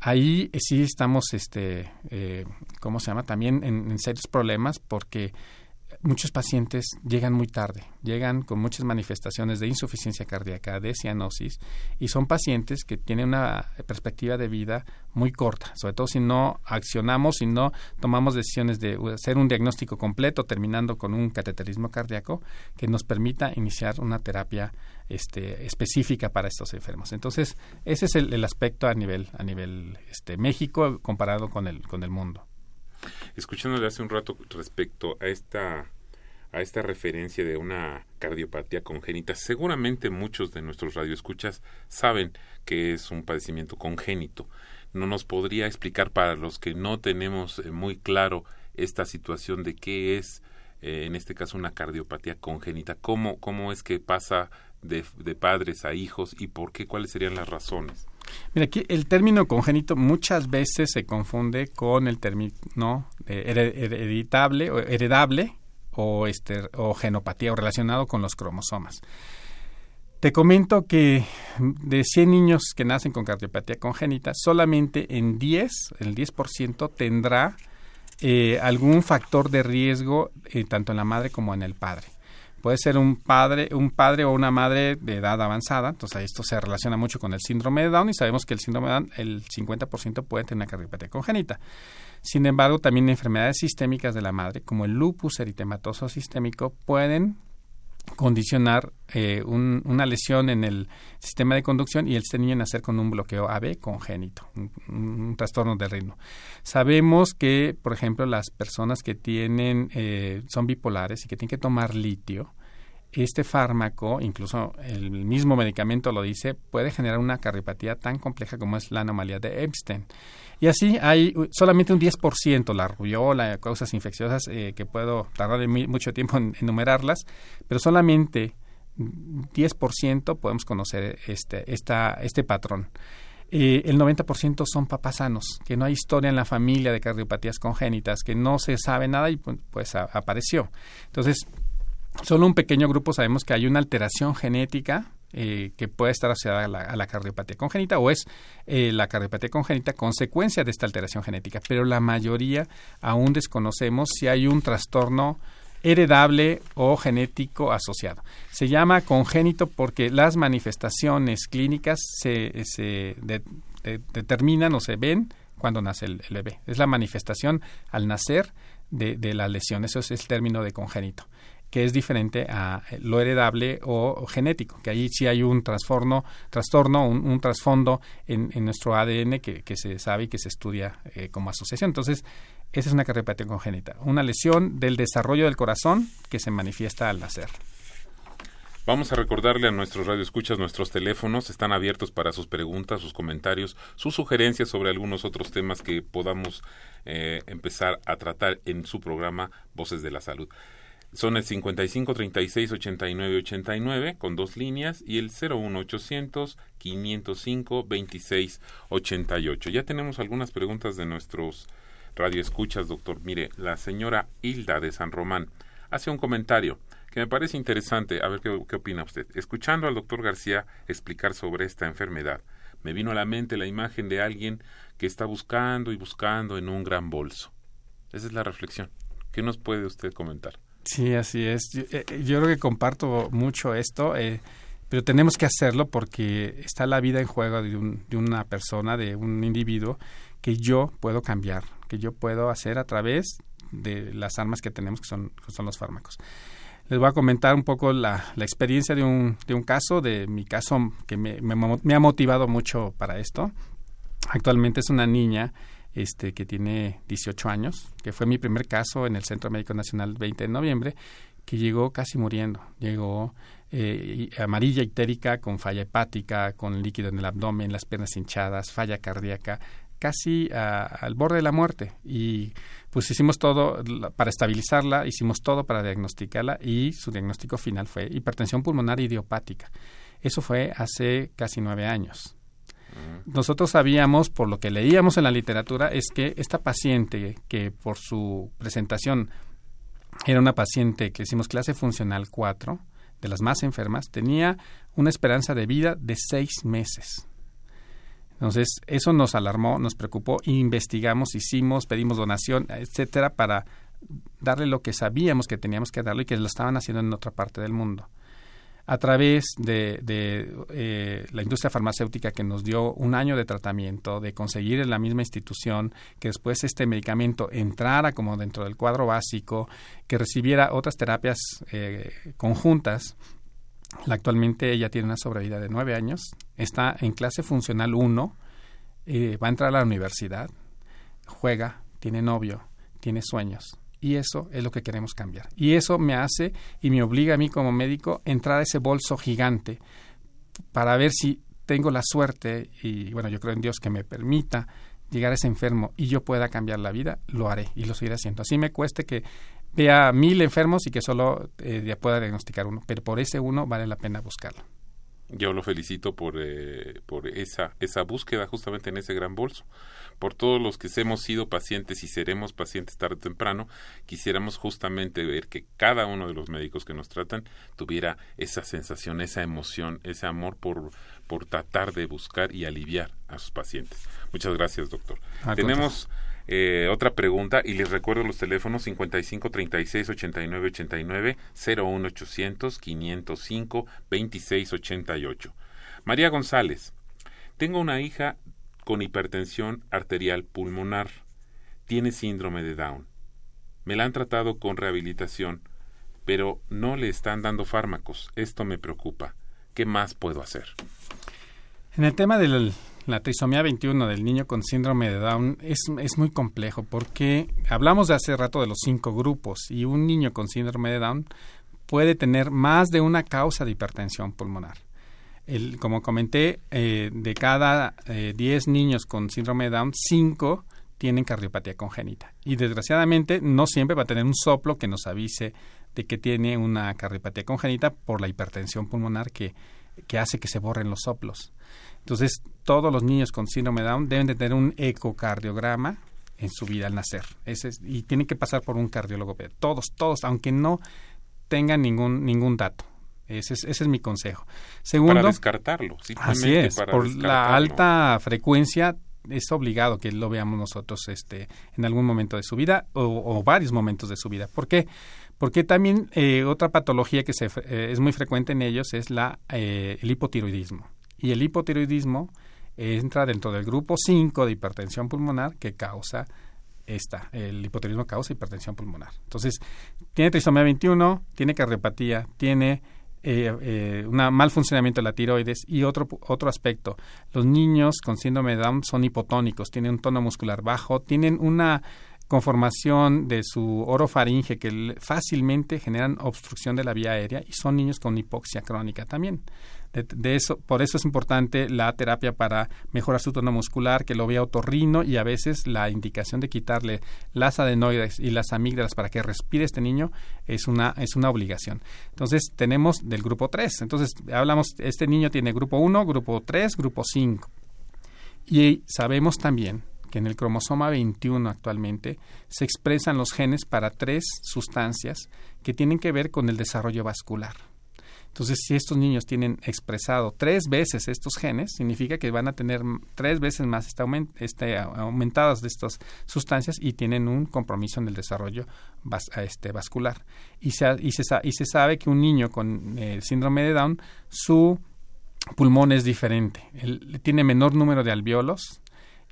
ahí sí estamos, este, eh, ¿cómo se llama? También en serios problemas porque muchos pacientes llegan muy tarde, llegan con muchas manifestaciones de insuficiencia cardíaca, de cianosis, y son pacientes que tienen una perspectiva de vida muy corta, sobre todo si no accionamos, si no tomamos decisiones de hacer un diagnóstico completo, terminando con un cateterismo cardíaco que nos permita iniciar una terapia este, específica para estos enfermos. Entonces, ese es el, aspecto a nivel, a nivel este, México comparado con el, con el mundo escuchándole hace un rato respecto a esta a esta referencia de una cardiopatía congénita, seguramente muchos de nuestros radioescuchas saben que es un padecimiento congénito. ¿No nos podría explicar para los que no tenemos eh, muy claro esta situación de qué es, eh, en este caso, una cardiopatía congénita? ¿Cómo, cómo es que pasa de, de padres a hijos y por qué? ¿Cuáles serían las razones? Mira, aquí el término congénito muchas veces se confunde con el término hereditable o heredable o, este, o genopatía o relacionado con los cromosomas. Te comento que de 100 niños que nacen con cardiopatía congénita, solamente en 10, el 10% tendrá eh, algún factor de riesgo eh, tanto en la madre como en el padre puede ser un padre, un padre o una madre de edad avanzada, entonces esto se relaciona mucho con el síndrome de Down y sabemos que el síndrome de Down el 50% puede tener una cardiopatía congénita. Sin embargo, también enfermedades sistémicas de la madre, como el lupus eritematoso sistémico, pueden condicionar eh, una lesión en el sistema de conducción y este niño nacer con un bloqueo AB congénito, un, trastorno del ritmo. Sabemos que, por ejemplo, las personas que tienen eh, son bipolares y que tienen que tomar litio, este fármaco, incluso el mismo medicamento lo dice, puede generar una cardiopatía tan compleja como es la anomalía de Epstein. Y así hay solamente un 10%, la rubiola, causas infecciosas, eh, que puedo tardar mucho tiempo en enumerarlas, pero solamente 10% podemos conocer este, esta, este patrón. Eh, el 90% son papás sanos, que no hay historia en la familia de cardiopatías congénitas, que no se sabe nada y pues, pues apareció. Entonces, solo un pequeño grupo sabemos que hay una alteración genética eh, que puede estar asociada a la, cardiopatía congénita o es eh, la cardiopatía congénita consecuencia de esta alteración genética, pero la mayoría aún desconocemos si hay un trastorno heredable o genético asociado. Se llama congénito porque las manifestaciones clínicas se, determinan o se ven cuando nace el, bebé. Es la manifestación al nacer de, de la lesión. Eso es el término de congénito que es diferente a lo heredable o, genético, que ahí sí hay un trastorno, trastorno un, trasfondo en, nuestro ADN que, se sabe y que se estudia eh, como asociación. Entonces, esa es una cardiopatía congénita, una lesión del desarrollo del corazón que se manifiesta al nacer. Vamos a recordarle a nuestros radioescuchas nuestros teléfonos están abiertos para sus preguntas, sus comentarios, sus sugerencias sobre algunos otros temas que podamos eh, empezar a tratar en su programa Voces de la Salud. Son el 55 36 89 89 con dos líneas y el 01 800 505 26 88. Ya tenemos algunas preguntas de nuestros radioescuchas, doctor. Mire, la señora Hilda de San Román hace un comentario que me parece interesante. A ver qué, qué opina usted. Escuchando al doctor García explicar sobre esta enfermedad, me vino a la mente la imagen de alguien que está buscando y buscando en un gran bolso. Esa es la reflexión. ¿Qué nos puede usted comentar? Sí, así es. Yo, eh, creo que comparto mucho esto, eh, pero tenemos que hacerlo porque está la vida en juego de, un, de una persona, de un individuo que yo puedo cambiar, que yo puedo hacer a través de las armas que tenemos, que son, los fármacos. Les voy a comentar un poco la, la experiencia de un, de un caso, de mi caso que me, me, me ha motivado mucho para esto. Actualmente es una niña este, que tiene 18 años, que fue mi primer caso en el Centro Médico Nacional el 20 de noviembre, que llegó casi muriendo. Llegó eh, amarilla ictérica con falla hepática, con líquido en el abdomen, las piernas hinchadas, falla cardíaca, casi al borde de la muerte y pues hicimos todo para estabilizarla, hicimos todo para diagnosticarla y su diagnóstico final fue hipertensión pulmonar idiopática. Eso fue hace casi nueve años. Nosotros sabíamos, por lo que leíamos en la literatura, es que esta paciente, que por su presentación era una paciente que hicimos clase funcional 4, de las más enfermas, tenía una esperanza de vida de seis meses. Entonces, eso nos alarmó, nos preocupó, investigamos, hicimos, pedimos donación, etcétera, para darle lo que sabíamos que teníamos que darle y que lo estaban haciendo en otra parte del mundo a través de, eh, la industria farmacéutica que nos dio un año de tratamiento, de conseguir en la misma institución que después este medicamento entrara como dentro del cuadro básico, que recibiera otras terapias eh, conjuntas. Actualmente ella tiene una sobrevida de nueve años, está en clase funcional 1, eh, va a entrar a la universidad, juega, tiene novio, tiene sueños y eso es lo que queremos cambiar. Y eso me hace y me obliga a mí como médico entrar a ese bolso gigante para ver si tengo la suerte y bueno, yo creo en Dios que me permita llegar a ese enfermo y yo pueda cambiar la vida, lo haré y lo seguiré haciendo. Así me cueste que vea mil enfermos y que solo eh, pueda diagnosticar uno, pero por ese uno vale la pena buscarlo. Yo lo felicito por, eh, por esa, esa búsqueda justamente en ese gran bolso por todos los que hemos sido pacientes y seremos pacientes tarde o temprano, quisiéramos justamente ver que cada uno de los médicos que nos tratan tuviera esa sensación, esa emoción, ese amor por, por tratar de buscar y aliviar a sus pacientes. Muchas gracias, doctor. Tenemos eh, otra pregunta y les recuerdo los teléfonos 55 36 89 89 01 800 505 26 88. María González, tengo una hija con hipertensión arterial pulmonar. Tiene síndrome de Down. Me la han tratado con rehabilitación, pero no le están dando fármacos. Esto me preocupa. ¿Qué más puedo hacer? En el tema de la trisomía 21 del niño con síndrome de Down es, es, muy complejo porque hablamos de hace rato de los cinco grupos y un niño con síndrome de Down puede tener más de una causa de hipertensión pulmonar como comenté, eh, de cada 10 eh, niños con síndrome de Down, 5 tienen cardiopatía congénita. Y desgraciadamente no siempre va a tener un soplo que nos avise de que tiene una cardiopatía congénita por la hipertensión pulmonar que, que hace que se borren los soplos. Entonces, todos los niños con síndrome de Down deben de tener un ecocardiograma en su vida al nacer. Ese y tienen que pasar por un cardiólogo. Todos, todos, aunque no tengan ningún, ningún dato. Ese es, ese es mi consejo. Segundo, para descartarlo. Así es, por la alta frecuencia es obligado que lo veamos nosotros este, en algún momento de su vida o, varios momentos de su vida. ¿Por qué? Porque también eh, otra patología que se, eh, es muy frecuente en ellos es la, eh, el hipotiroidismo. Y el hipotiroidismo entra dentro del grupo 5 de hipertensión pulmonar que causa esta, el hipotiroidismo causa hipertensión pulmonar. Entonces, tiene trisomía 21, tiene cardiopatía, tiene eh, eh, un mal funcionamiento de la tiroides y otro, otro aspecto, los niños con síndrome de Down son hipotónicos, tienen un tono muscular bajo, tienen una conformación de su orofaringe que fácilmente generan obstrucción de la vía aérea y son niños con hipoxia crónica también de, eso, por eso es importante la terapia para mejorar su tono muscular, que lo vea otorrino y a veces la indicación de quitarle las adenoides y las amígdalas para que respire este niño es una, es una obligación. Entonces tenemos del grupo 3. Entonces hablamos, este niño tiene grupo 1, grupo 3, grupo 5. Y sabemos también que en el cromosoma 21 actualmente se expresan los genes para tres sustancias que tienen que ver con el desarrollo vascular. Entonces, si estos niños tienen expresado tres veces estos genes, significa que van a tener tres veces más este, aumentadas de estas sustancias y tienen un compromiso en el desarrollo este, vascular. Y se, y, se, y se sabe que un niño con eh, síndrome de Down, su pulmón es diferente. Él tiene menor número de alveolos,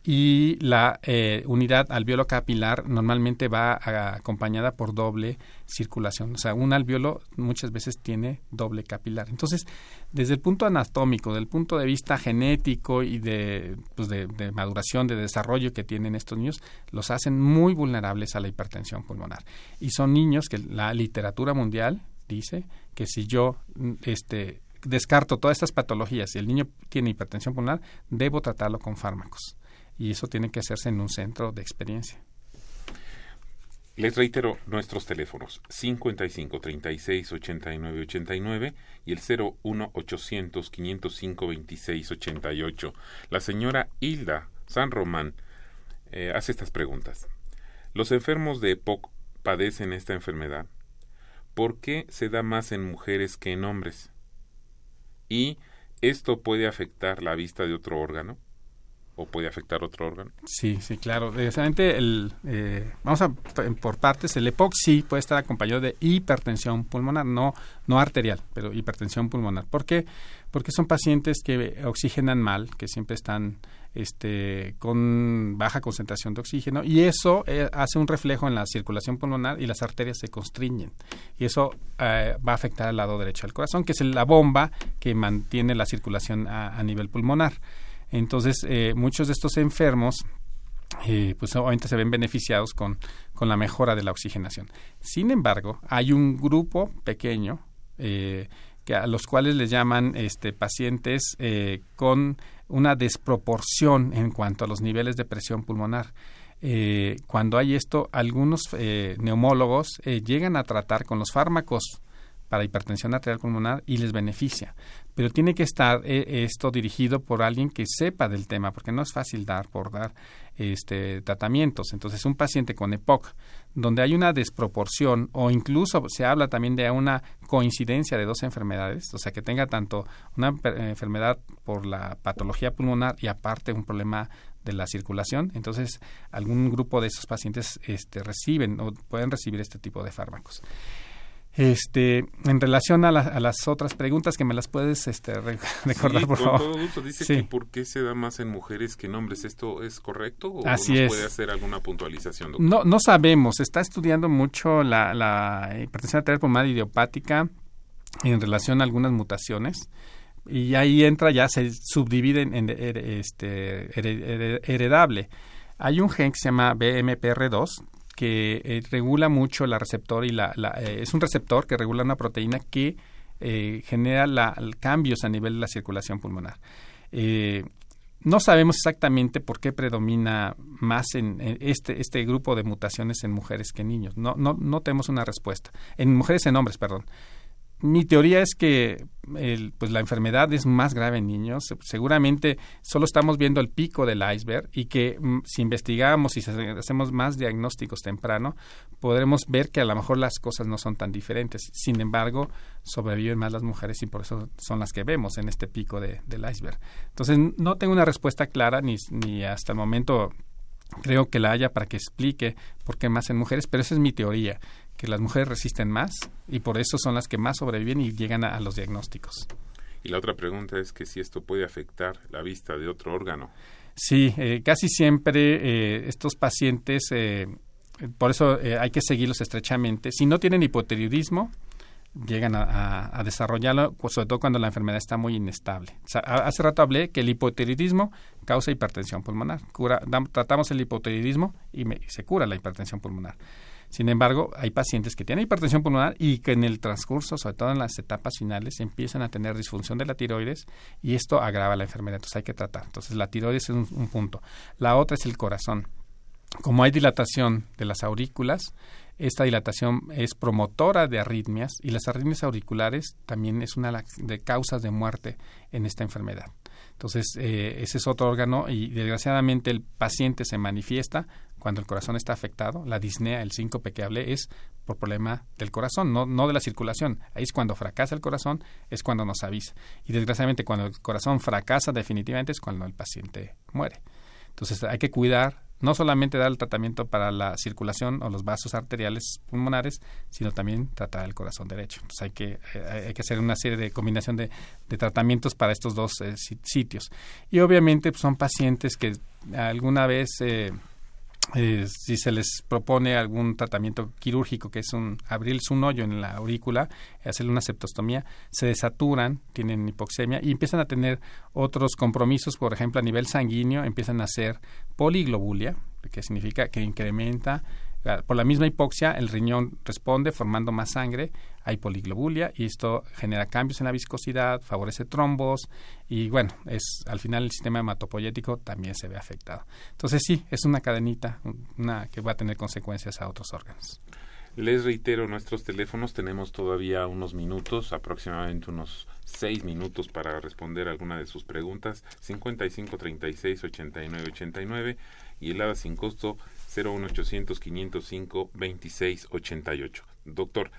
y la eh, unidad alveolo capilar normalmente va acompañada por doble circulación. O sea, un alveolo muchas veces tiene doble capilar. Entonces, desde el punto anatómico, del punto de vista genético y de, pues de, maduración, de desarrollo que tienen estos niños, los hacen muy vulnerables a la hipertensión pulmonar. Y son niños que la literatura mundial dice que si yo este, descarto todas estas patologías y el niño tiene hipertensión pulmonar, debo tratarlo con fármacos y eso tiene que hacerse en un centro de experiencia. Les reitero nuestros teléfonos 55 36 89 89 y el 01 800 505 26 88. La señora Hilda San Román eh, hace estas preguntas. Los enfermos de EPOC padecen esta enfermedad. ¿Por qué se da más en mujeres que en hombres? ¿Y esto puede afectar la vista de otro órgano? O puede afectar otro órgano? Sí, sí, claro. Precisamente el, eh, vamos a por partes. El EPOC sí puede estar acompañado de hipertensión pulmonar, no, no arterial, pero hipertensión pulmonar. ¿Por qué? Porque son pacientes que oxigenan mal, que siempre están este, con baja concentración de oxígeno y eso eh, hace un reflejo en la circulación pulmonar y las arterias se constriñen y eso eh, va a afectar al lado derecho del corazón, que es la bomba que mantiene la circulación a nivel pulmonar. Entonces, eh, muchos de estos enfermos eh, pues obviamente se ven beneficiados con, con, la mejora de la oxigenación. Sin embargo, hay un grupo pequeño eh, que a los cuales les llaman este, pacientes con una desproporción en cuanto a los niveles de presión pulmonar. cuando hay esto, algunos neumólogos llegan a tratar con los fármacos para hipertensión arterial pulmonar y les beneficia. Pero tiene que estar eh, esto dirigido por alguien que sepa del tema, porque no es fácil dar por dar este, tratamientos. Entonces, un paciente con EPOC, donde hay una desproporción o incluso se habla también de una coincidencia de dos enfermedades, o sea, que tenga tanto una enfermedad por la patología pulmonar y aparte un problema de la circulación, entonces algún grupo de esos pacientes este, reciben o pueden recibir este tipo de fármacos. Este, en relación a, las otras preguntas que me las puedes este, *laughs* recordar, por favor. Todo gusto. Dice que por qué se da más en mujeres que en hombres. ¿Esto es correcto o Así nos puede hacer alguna puntualización? No, no sabemos. está estudiando mucho la, la hipertensión arterial pulmonar idiopática en relación a algunas mutaciones y ahí entra ya se subdivide en, este heredable. Hay un gen que se llama BMPR2 que eh, regula mucho la receptor y la, eh, es un receptor que regula una proteína que eh, genera la, cambios a nivel de la circulación pulmonar. no sabemos exactamente por qué predomina más en, este, este grupo de mutaciones en mujeres que en niños. No, no, no tenemos una respuesta. En mujeres en hombres, perdón mi teoría es que el, pues la enfermedad es más grave en niños. Seguramente solo estamos viendo el pico del iceberg y que mm, si investigamos y hacemos más diagnósticos temprano, podremos ver que a lo mejor las cosas no son tan diferentes. Sin embargo, sobreviven más las mujeres y por eso son las que vemos en este pico de, del iceberg. Entonces, no tengo una respuesta clara ni, ni hasta el momento creo que la haya para que explique por qué más en mujeres, pero esa es mi teoría que las mujeres resisten más y por eso son las que más sobreviven y llegan a, los diagnósticos. Y la otra pregunta es que si esto puede afectar la vista de otro órgano. Sí, eh, casi siempre eh, estos pacientes, eh, por eso hay que seguirlos estrechamente. Si no tienen hipotiroidismo, llegan a, desarrollarlo, pues, sobre todo cuando la enfermedad está muy inestable. hace rato hablé que el hipotiroidismo causa hipertensión pulmonar. tratamos el hipotiroidismo y se cura la hipertensión pulmonar. Sin embargo, hay pacientes que tienen hipertensión pulmonar y que en el transcurso, sobre todo en las etapas finales, empiezan a tener disfunción de la tiroides y esto agrava la enfermedad. Entonces hay que tratar. Entonces la tiroides es un, punto. La otra es el corazón. Como hay dilatación de las aurículas, esta dilatación es promotora de arritmias y las arritmias auriculares también es una de causas de muerte en esta enfermedad. Entonces, eh, ese es otro órgano y desgraciadamente el paciente se manifiesta cuando el corazón está afectado, la disnea, el síncope que hablé, es por problema del corazón, no, no de la circulación. Ahí es cuando fracasa el corazón, es cuando nos avisa. Y desgraciadamente cuando el corazón fracasa definitivamente es cuando el paciente muere. Entonces hay que cuidar, no solamente dar el tratamiento para la circulación o los vasos arteriales pulmonares, sino también tratar el corazón derecho. Entonces hay que, eh, hay que hacer una serie de combinación de, tratamientos para estos dos eh, sitios. Y obviamente pues, son pacientes que alguna vez... Eh, eh, si se les propone algún tratamiento quirúrgico, que es un abrirse un hoyo en la aurícula, hacerle una septostomía, se desaturan, tienen hipoxemia y empiezan a tener otros compromisos, por ejemplo, a nivel sanguíneo, empiezan a hacer poliglobulia, que significa que incrementa por la misma hipoxia, el riñón responde formando más sangre, hay poliglobulia y esto genera cambios en la viscosidad, favorece trombos y bueno, es al final el sistema hematopoyético también se ve afectado. Entonces sí, es una cadenita una que va a tener consecuencias a otros órganos. Les reitero nuestros teléfonos, tenemos todavía unos minutos, aproximadamente unos seis minutos para responder alguna de sus preguntas. 55 36 89 89 y el sin costo 01800 505 26 88. Doctor,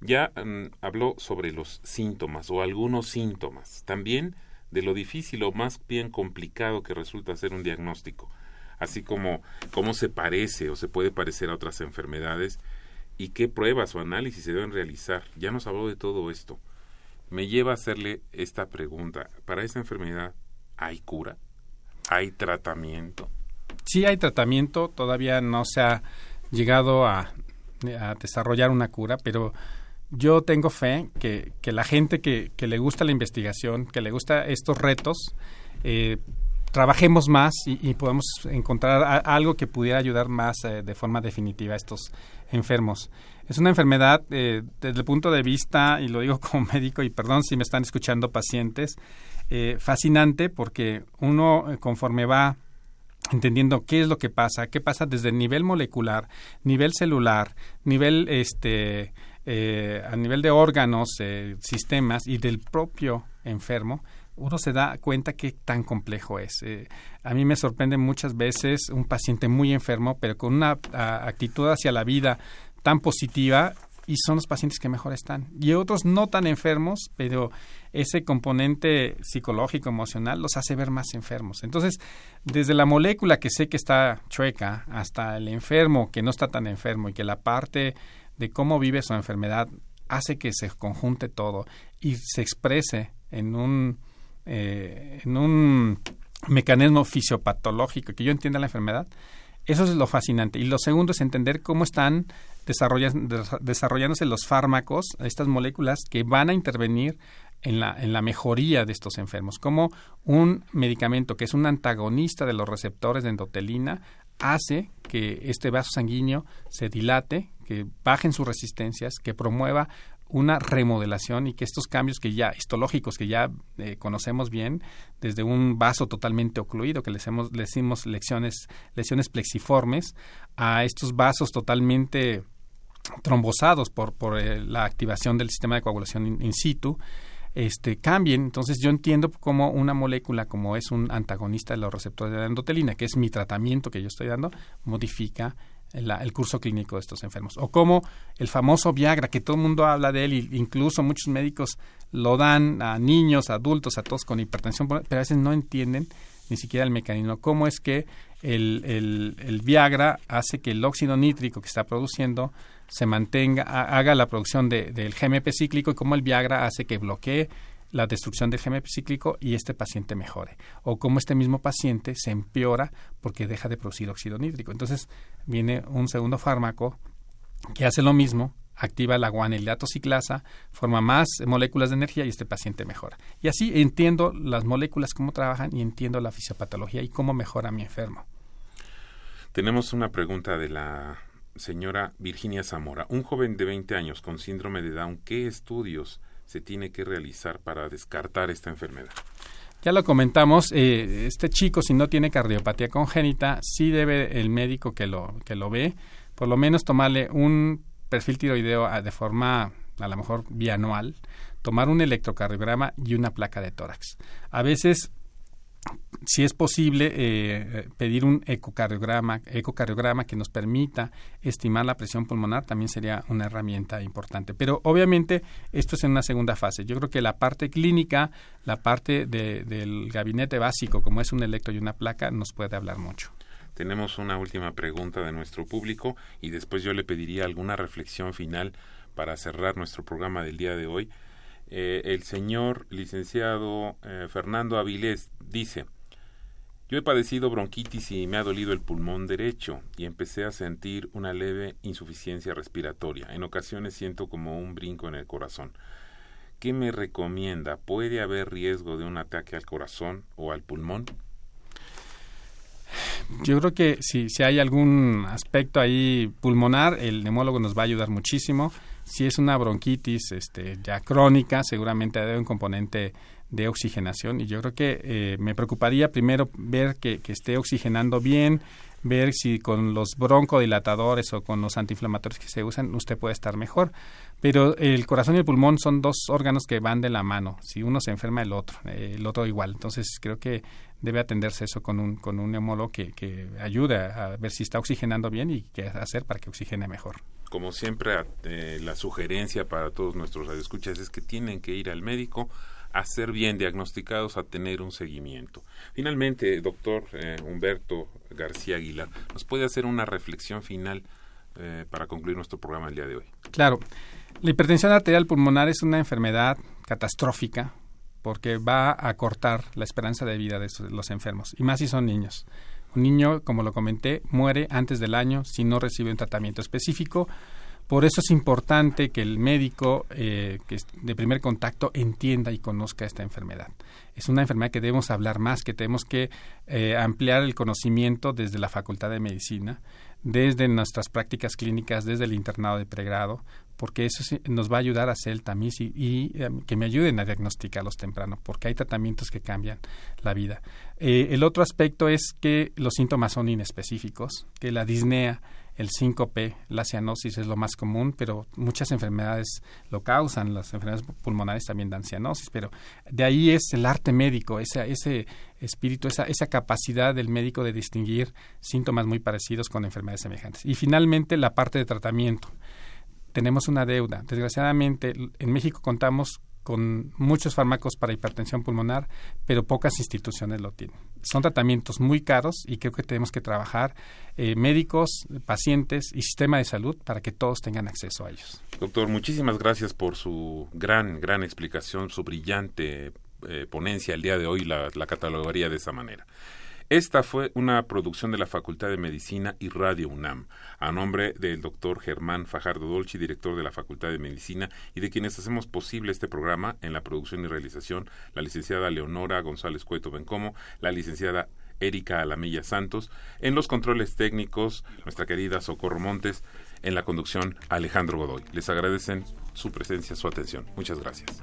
ya mm, habló sobre los síntomas o algunos síntomas, también de lo difícil o más bien complicado que resulta ser un diagnóstico, así como cómo se parece o se puede parecer a otras enfermedades y qué pruebas o análisis se deben realizar. Ya nos habló de todo esto. Me lleva a hacerle esta pregunta. ¿Para esta enfermedad hay cura? ¿Hay tratamiento? Sí hay tratamiento, todavía no se ha llegado a, desarrollar una cura, pero yo tengo fe que, que la gente que, que, le gusta la investigación, que le gusta estos retos, eh, trabajemos más y, y podamos encontrar algo que pudiera ayudar más eh, de forma definitiva a estos enfermos. Es una enfermedad eh, desde el punto de vista, y lo digo *laughs* como médico, y perdón si me están escuchando pacientes, eh, fascinante porque uno conforme va entendiendo qué es lo que pasa, qué pasa desde el nivel molecular, nivel celular, nivel este eh, a nivel de órganos, eh, sistemas y del propio enfermo, uno se da cuenta qué tan complejo es. Eh, a mí me sorprende muchas veces un paciente muy enfermo, pero con una actitud hacia la vida tan positiva y son los pacientes que mejor están. Y otros no tan enfermos, pero ese componente psicológico, emocional, los hace ver más enfermos. Entonces, desde la molécula que sé que está chueca hasta el enfermo que no está tan enfermo y que la parte de cómo vive su enfermedad hace que se conjunte todo y se exprese en un, eh, en un mecanismo fisiopatológico que yo entienda la enfermedad, eso es lo fascinante. Y lo segundo es entender cómo están desarrollándose los fármacos, estas moléculas que van a intervenir en la, en la mejoría de estos enfermos, como un medicamento que es un antagonista de los receptores de endotelina hace que este vaso sanguíneo se dilate, que bajen sus resistencias, que promueva una remodelación y que estos cambios que ya histológicos que ya eh, conocemos bien desde un vaso totalmente ocluido que les hemos le lesiones lesiones plexiformes a estos vasos totalmente trombosados por, por eh, la activación del sistema de coagulación in, situ, este, cambien. Entonces yo entiendo cómo una molécula como es un antagonista de los receptores de la endotelina, que es mi tratamiento que yo estoy dando, modifica el curso clínico de estos enfermos. O como el famoso Viagra, que todo el mundo habla de él, e incluso muchos médicos lo dan a niños, adultos, a todos con hipertensión, pero a veces no entienden ni siquiera el mecanismo. ¿Cómo es que el, el Viagra hace que el óxido nítrico que está produciendo se mantenga, haga la producción de, del GMP cíclico y cómo el Viagra hace que bloquee la destrucción del GMP cíclico y este paciente mejore. O cómo este mismo paciente se empeora porque deja de producir óxido nítrico. Entonces viene un segundo fármaco que hace lo mismo, activa la guanilidato ciclasa, forma más moléculas de energía y este paciente mejora. Y así entiendo las moléculas, cómo trabajan y entiendo la fisiopatología y cómo mejora mi enfermo. Tenemos una pregunta de la señora Virginia Zamora, un joven de 20 años con síndrome de Down, ¿qué estudios se tiene que realizar para descartar esta enfermedad? Ya lo comentamos, eh, este chico si no tiene cardiopatía congénita, sí debe el médico que lo, que lo ve, por lo menos tomarle un perfil tiroideo de forma a lo mejor bianual, tomar un electrocardiograma y una placa de tórax. A veces si es posible eh, pedir un ecocardiograma, ecocardiograma que nos permita estimar la presión pulmonar también sería una herramienta importante. Pero obviamente esto es en una segunda fase. Yo creo que la parte clínica, la parte del gabinete básico, como es un electro y una placa, nos puede hablar mucho. Tenemos una última pregunta de nuestro público y después yo le pediría alguna reflexión final para cerrar nuestro programa del día de hoy. Eh, el señor licenciado eh, Fernando Avilés dice, yo he padecido bronquitis y me ha dolido el pulmón derecho y empecé a sentir una leve insuficiencia respiratoria. En ocasiones siento como un brinco en el corazón. ¿Qué me recomienda? ¿Puede haber riesgo de un ataque al corazón o al pulmón? yo creo que si, si hay algún aspecto ahí pulmonar, el neumólogo nos va a ayudar muchísimo. Si es una bronquitis este, ya crónica, seguramente debe un componente de oxigenación y yo creo que eh, me preocuparía primero ver que, que, esté oxigenando bien, ver si con los broncodilatadores o con los antiinflamatorios que se usan usted puede estar mejor. Pero el corazón y el pulmón son dos órganos que van de la mano. Si uno se enferma, el otro, eh, el otro igual. Entonces creo que debe atenderse eso con un, con un neumólogo que, que ayude a ver si está oxigenando bien y qué hacer para que oxigene mejor como siempre, eh, la sugerencia para todos nuestros radioescuchas es que tienen que ir al médico a ser bien diagnosticados, a tener un seguimiento. Finalmente, doctor eh, Humberto García Aguilar, ¿nos puede hacer una reflexión final eh, para concluir nuestro programa el día de hoy? Claro. La hipertensión arterial pulmonar es una enfermedad catastrófica porque va a cortar la esperanza de vida de los enfermos, y más si son niños. Un niño, como lo comenté, muere antes del año si no recibe un tratamiento específico. Por eso es importante que el médico eh, que de primer contacto entienda y conozca esta enfermedad. Es una enfermedad que debemos hablar más, que tenemos que eh, ampliar el conocimiento desde la Facultad de Medicina, desde nuestras prácticas clínicas, desde el internado de pregrado, porque eso nos va a ayudar a hacer el tamiz y, em, que me ayuden a diagnosticarlos temprano, porque hay tratamientos que cambian la vida. Eh, el otro aspecto es que los síntomas son inespecíficos, que la disnea, el síncope, la cianosis es lo más común, pero muchas enfermedades lo causan, las enfermedades pulmonares también dan cianosis, pero de ahí es el arte médico, ese, ese espíritu, esa, esa capacidad del médico de distinguir síntomas muy parecidos con enfermedades semejantes. Y finalmente la parte de tratamiento tenemos una deuda. Desgraciadamente, en México contamos con muchos fármacos para hipertensión pulmonar, pero pocas instituciones lo tienen. Son tratamientos muy caros y creo que tenemos que trabajar eh, médicos, pacientes y sistema de salud para que todos tengan acceso a ellos. Doctor, muchísimas gracias por su gran, gran explicación, su brillante eh, ponencia el día de hoy, la, la catalogaría de esa manera. Esta fue una producción de la Facultad de Medicina y Radio UNAM, a nombre del doctor Germán Fajardo Dolci, director de la Facultad de Medicina, y de quienes hacemos posible este programa en la producción y realización, la licenciada Leonora González Cueto Bencomo, la licenciada Erika Alamilla Santos, en los controles técnicos, nuestra querida Socorro Montes, en la conducción Alejandro Godoy. Les agradecen su presencia, su atención. Muchas gracias.